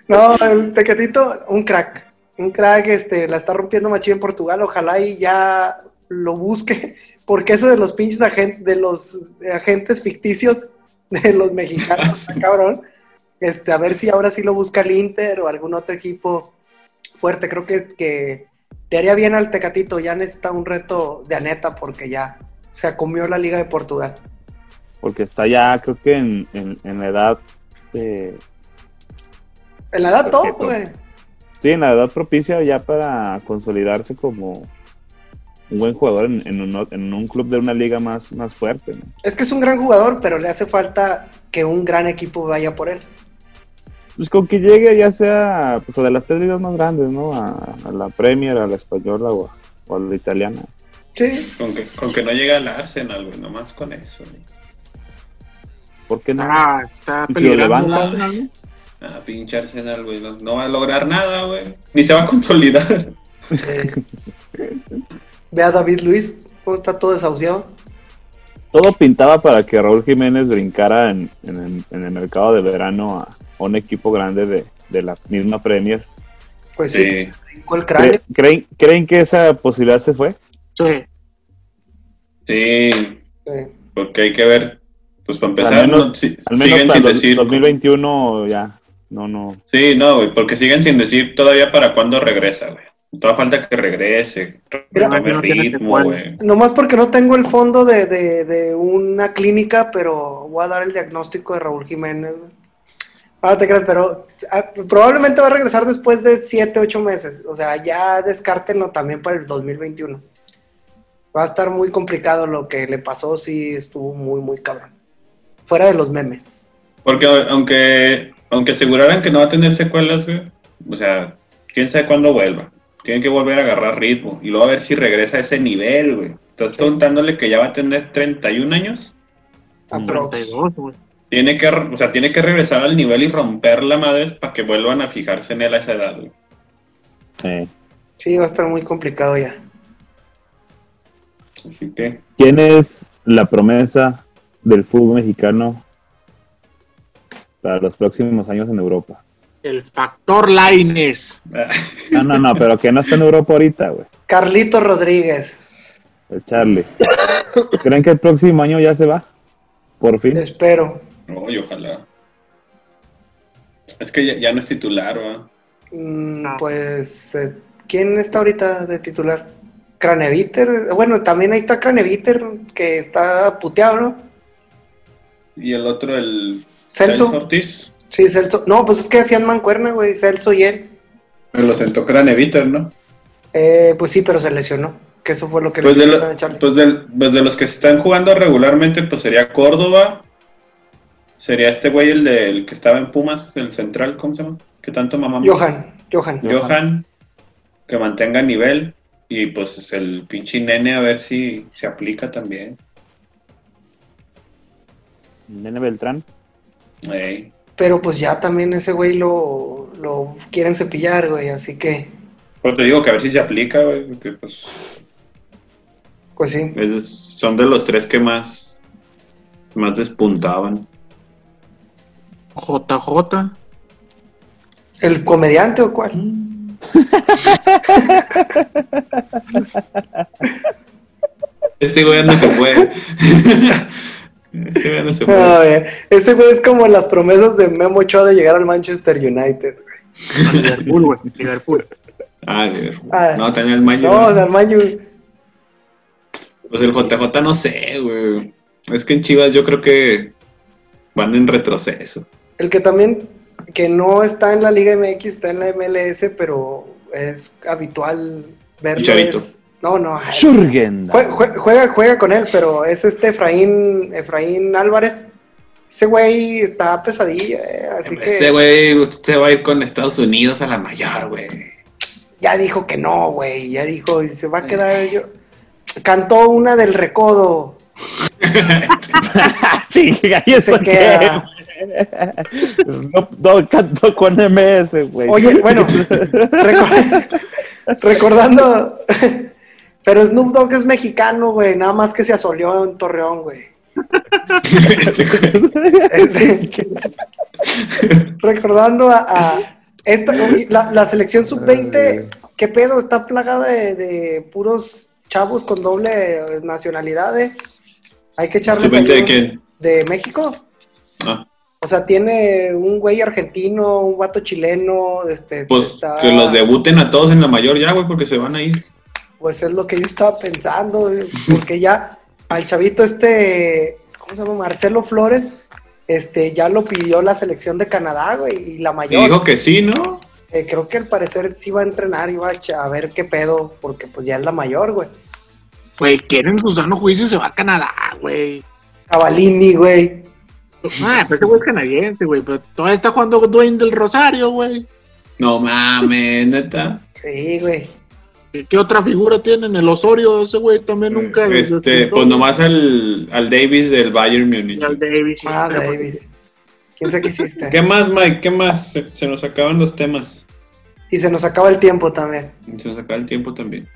No, el Tecatito, un crack. Un crack, este, la está rompiendo machín en Portugal. Ojalá y ya lo busque. Porque eso de los pinches agentes, de los agentes ficticios de los mexicanos, cabrón. Este, a ver si ahora sí lo busca el Inter o algún otro equipo fuerte. Creo que, que le haría bien al Tecatito. Ya necesita un reto de Aneta porque ya se comió la Liga de Portugal. Porque está ya, creo que en, en, en la edad de... En la edad top, güey. Sí, en la edad propicia ya para consolidarse como un buen jugador en, en un, en un club de una liga más, más fuerte. ¿no? Es que es un gran jugador, pero le hace falta que un gran equipo vaya por él. Pues con que llegue ya sea pues, a de las tres ligas más grandes, ¿no? A, a la Premier, a la española o a, o a la italiana. Sí. Con que, con que no llegue al Arsenal, güey, nomás con eso. güey. ¿Por qué no? Está, está ¿Y si lo levanta? Ah, pinche Arsenal, güey, no, no va a lograr nada, güey. Ni se va a consolidar. Ve a David Luis, cómo está todo desahuciado. Todo pintaba para que Raúl Jiménez brincara en, en el, en el mercado de verano a, a un equipo grande de, de la misma Premier. Pues sí, Sí. brincó el cráneo. ¿Cre- ¿Creen, ¿Creen que esa posibilidad se fue? Sí. Sí, Sí. porque hay que ver, pues para empezar, al menos, no, si- al menos siguen para sin decir. 2021 ya. No, no. Sí, no, güey, porque siguen sin decir todavía para cuándo regresa, güey. Toda falta que regrese, retome no ritmo, güey. Nomás porque no tengo el fondo de, de- de una clínica, pero voy a dar el diagnóstico de Raúl Jiménez. güey. Ahora te creas, pero ah, probablemente va a regresar después de 7, 8 meses. O sea, ya descártenlo también para el 2021. Va a estar muy complicado lo que le pasó, sí estuvo muy, muy cabrón. Fuera de los memes. Porque aunque, aunque aseguraran que no va a tener secuelas, güey, o sea, quién sabe cuándo vuelva. Tienen que volver a agarrar ritmo y luego a ver si regresa a ese nivel, güey. Estás contándole que ya va a tener 31 años. Aprox. 32, güey. Tiene que, o sea, tiene que regresar al nivel y romper la madre para que vuelvan a fijarse en él a esa edad, güey. Eh, Sí, va a estar muy complicado ya. Así que, ¿Quién es la promesa del fútbol mexicano para los próximos años en Europa? El factor Laines. ah, No, no, no, pero que no está en Europa ahorita, güey. Carlito Rodríguez, El Charlie. ¿Creen que el próximo año ya se va? Por fin. espero. Ay, ojalá. Es que ya, ya no es titular, ¿va? Mm, No. Pues, eh, ¿quién está ahorita de titular? Craneviter. Bueno, también ahí está Craneviter, que está puteado, ¿no? Y el otro, el Celso. Ortiz. Sí, Celso. No, pues es que hacían mancuerna, güey, Celso y él. Me lo sentó Craneviter, ¿no? Eh, pues sí, pero se lesionó. Que eso fue lo que Pues de, lo- pues pues de los que están jugando regularmente, pues sería Córdoba. Sería este güey, el del que estaba en Pumas, el central, ¿cómo se llama? Que tanto mamamos. Johan, Johan. Johan, que mantenga nivel. Y pues es el pinche nene a ver si se aplica también. Nene Beltrán. Pero pues ya también ese güey lo, lo quieren cepillar, güey, así que, Pues te digo que a ver si se aplica, güey, porque pues pues sí. es- son de los tres que más Más despuntaban. JJ. ¿El comediante o cuál? Ese güey no se puede. Ese güey no se puede. Ay, ese güey es como las promesas de Memo Ochoa de llegar al Manchester United. güey. Liverpool, güey. Liverpool. Ah, de- Ah. no, tenía el maño. No, o sea, el Maño. Pues el JJ no sé, güey. Es que en Chivas yo creo que van en retroceso. El que también, que no está en la Liga MX, está en la MLS, pero es habitual verlo. Chicharito. es- No, no. jue- Juega, juega con él, pero es este Efraín, Efraín Álvarez. Ese güey está pesadilla, eh, así que Ese güey, usted va a ir con Estados Unidos a la mayor, güey. ya dijo que no, güey. Ya dijo, y se va a quedar yo. Cantó una del recodo. Sí, ¿y eso qué? Snoop Dogg cantó con MS, güey. Oye, bueno, recor- recordando, pero Snoop Dogg es mexicano, güey, nada más que se asoleó en Torreón, güey. Este recordando a, a esta, la, la selección sub-20, ¿qué pedo? Está plagada de, de puros chavos con doble nacionalidad, eh. Hay que echarles ¿Sub-20 de quién? ¿De México? Ah, O sea, tiene un güey argentino, un vato chileno, este... pues está- que los debuten a todos en la mayor ya, güey, porque se van a ir. Pues es lo que yo estaba pensando, eh, porque ya al chavito este, ¿cómo se llama? Marcelo Flores, este, ya lo pidió la selección de Canadá, güey, y la Y mayor. dijo que sí, ¿no? eh, creo que al parecer sí va a entrenar, iba a, ch- a ver qué pedo, porque pues ya es la mayor, güey. Güey, quieren su sano juicio y se va a Canadá, güey. Cavalini, güey. Ah, pero ese güey es canadiense, güey. Pero todavía está jugando Dwayne del Rosario, güey. No mames, neta. Sí, güey. ¿Qué, qué otra figura tienen? El Osorio, ese güey también nunca. Este, pues nomás al, al Davis del Bayern Munich. Y al Davis. Ah, Davis. ¿Quién se quisiste? ¿Qué más, Mike? ¿Qué más? Se, se nos acaban los temas. Y se nos acaba el tiempo también. Se nos acaba el tiempo también.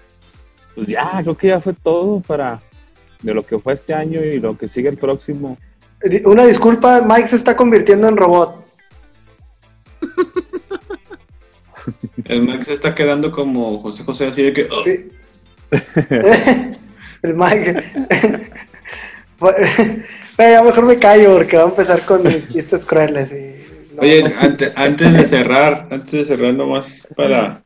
Pues ya, creo que ya fue todo para de lo que fue este año y lo que sigue el próximo. Una disculpa, Mike se está convirtiendo en robot. El Mike se está quedando como José José, así de que. "Oh". Sí. el Mike. Pero ya mejor me callo porque va a empezar con chistes crueles. Y no, Oye, no. ante- antes de cerrar, antes de cerrar nomás para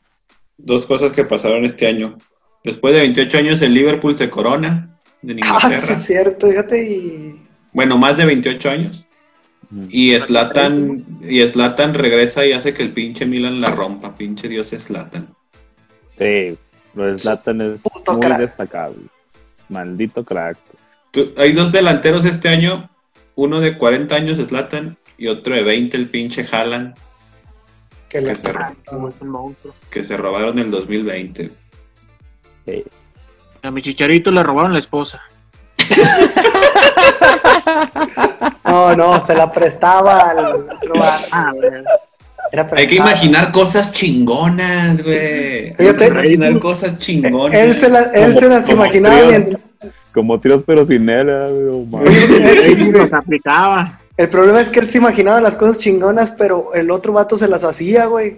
dos cosas que pasaron este año. Después de 28 años el Liverpool se corona Ah, Inglaterra. sí es cierto, fíjate. Y... Bueno, más de 28 años. Y Slatan y Zlatan regresa y hace que el pinche Milan la rompa, pinche Dios Slatan. Sí, lo de Zlatan es Puto muy crack. destacable. Maldito crack. Tú- Hay dos delanteros este año, uno de 40 años Slatan y otro de 20 el pinche Haaland Que un monstruo. que se robaron en el 2020. Sí. A mi chicharito le robaron la esposa. No, no, se la prestaba al robar. Ah, Hay que imaginar cosas chingonas, güey. Hay que imaginar cosas chingonas. Él se, la- él Como- se las imaginaba tríos. mientras. Como tiros pero sin él. eh, oh. Sí, Sí, güey. los aplicaba. El problema es que él se imaginaba las cosas chingonas, pero el otro vato se las hacía, güey.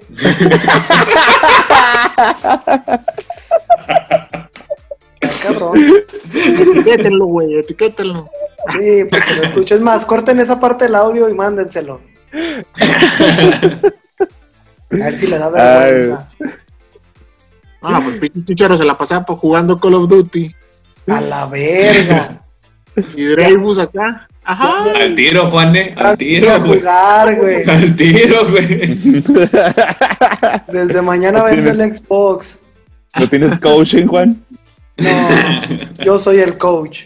Qué cabrón. Etiquétenlo, güey, etiquétenlo. Sí, porque lo escucho. Es más, corten esa parte del audio y mándenselo. A ver si le da vergüenza. Ah, pues pinche chicharo se la pasaba jugando Call of Duty. A la verga. Y Dreyfus acá. Ajá. Al tiro, Juane, al tiro, güey. jugar, güey. Al tiro, güey. Desde mañana vende el Xbox. ¿No tienes coaching, Juan? No, yo soy el coach.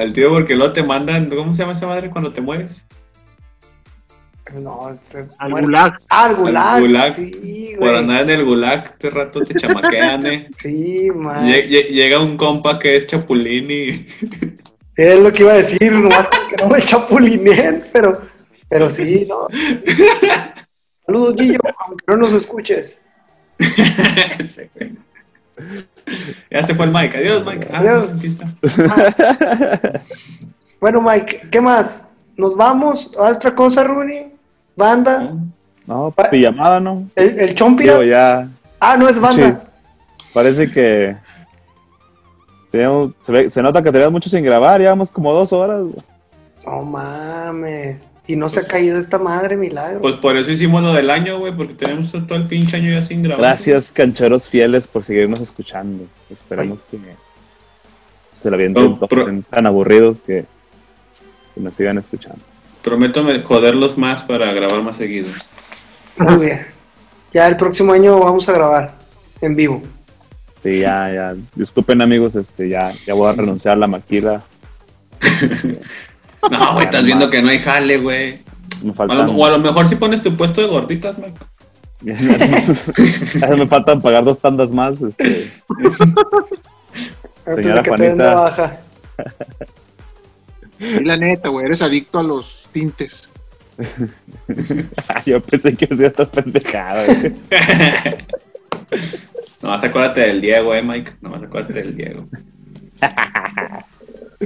Al tiro porque luego te mandan, ¿cómo se llama esa madre cuando te mueves? No, Al muere- gulag. Ah, al gulag. Al gulag. Sí, Por andar en el gulag, este rato te chamaquean, eh. Sí, man. Lle- lle- Llega un compa que es chapulín y... Es lo que iba a decir, nomás que no me chapulineen, pero, pero sí, ¿no? Saludos, Guillo, aunque no nos escuches. Ese güey. ya se fue el Mike. Adiós, Mike. Ah, Adiós. aquí está. Bueno, Mike, ¿qué más? ¿Nos vamos? ¿A otra cosa, Rooney? ¿Banda? No, pues llamada, ¿no? ¿El, el Chompiras? Digo, ya. Ah, no es banda. Parece que. tenemos- se, ve- se nota que teníamos mucho sin grabar, llevamos como dos horas. No mames. Y no se ha caído esta madre, milagro. Pues por eso hicimos lo del año, güey, porque tenemos todo el pinche año ya sin grabar. Gracias, cancheros fieles, por seguirnos escuchando. Esperemos que se la pro- tan- aburridos que, que nos sigan escuchando. Prometo me- joderlos más para grabar más seguido. Muy bien. Ya el próximo año vamos a grabar en vivo. Sí, ya, ya. Disculpen, amigos, este, ya, ya voy a renunciar a la maquila. No, güey, estás viendo que no hay jale, güey. O a lo mejor si pones tu puesto de gorditas, ya me faltan pagar dos tandas más. Este, Antes Señora que Juanita. baja. Y la neta, güey, eres adicto a los tintes. yo pensé que hacía esta pendejada. güey. Nomás acuérdate del Diego, eh, Mike. Nomás acuérdate del Diego.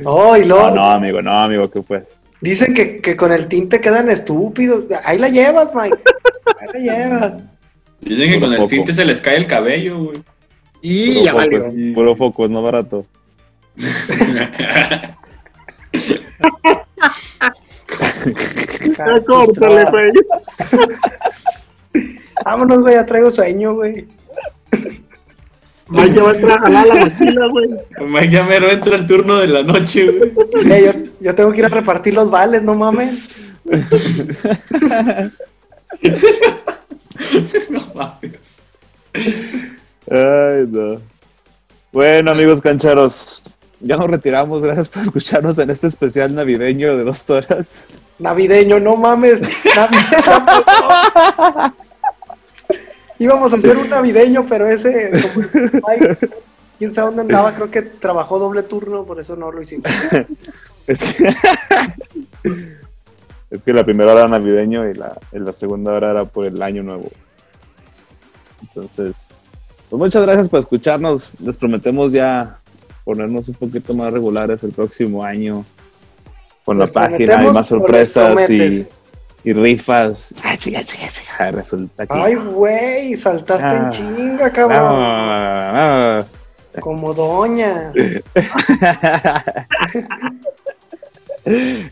Oh, y luego No, no, amigo, no, amigo, ¿qué pues? dicen que, que con el tinte quedan estúpidos. Ahí la llevas, Mike. Ahí la llevas. Dicen que Puro con el poco. tinte se les cae el cabello, güey. Y Puro ya valió. foco, es- puro foco, no barato. Ya córtale, güey. Vámonos, güey, ya traigo sueño, güey. Mike ya va a entrar a jalar la mochila, güey. Mike ya mero entra el turno de la noche, güey. Eh, yo, yo tengo que ir a repartir los vales, no mames. No mames. Ay, no. Bueno, amigos cancheros, ya nos retiramos. Gracias por escucharnos en este especial navideño de dos horas. Navideño, no mames. Navideño. Íbamos a hacer un navideño, pero ese, quién sabe dónde andaba, creo que trabajó doble turno, por eso no lo hicimos. Es que, es que la primera hora era navideño y la, la segunda hora era por el año nuevo. Entonces, pues muchas gracias por escucharnos. Les prometemos ya ponernos un poquito más regulares el próximo año con la ¿Les página y prometemos más sorpresas y? Y rifas. Ah, chica, chica, chica. Resulta que. Ay, güey, saltaste en Ah. chinga, cabrón. Como doña.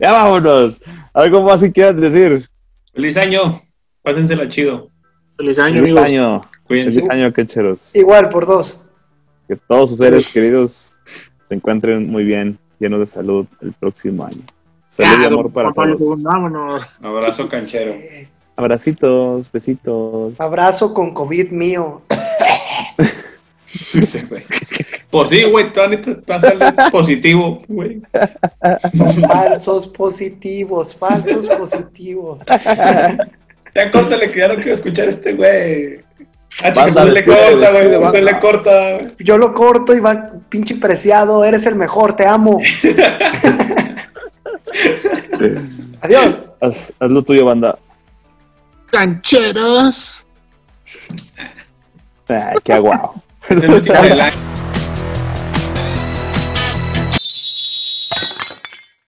ya vámonos. Algo más que quieran decir. Feliz año. Pásensela chido. Feliz año, Feliz amigos. año. Cuídense. Feliz año, quecheros. Igual, por dos. Que todos sus seres queridos se encuentren muy bien, llenos de salud el próximo año. Salud y amor para todos. Vámonos. Abrazo canchero. Abracitos, besitos. Abrazo con COVID mío. Güey. Pues sí, güey, tú sales positivo, güey. Falsos positivos, falsos positivos. Ya córtale, que ya no quiero escuchar a este güey. Ah, chica, se le corta, güey. Se le corta. güey. Yo lo corto y va pinche preciado, eres el mejor, te amo. Adiós. Haz, haz lo tuyo, banda. Cancheros. Ay, qué guau. Es el último del año.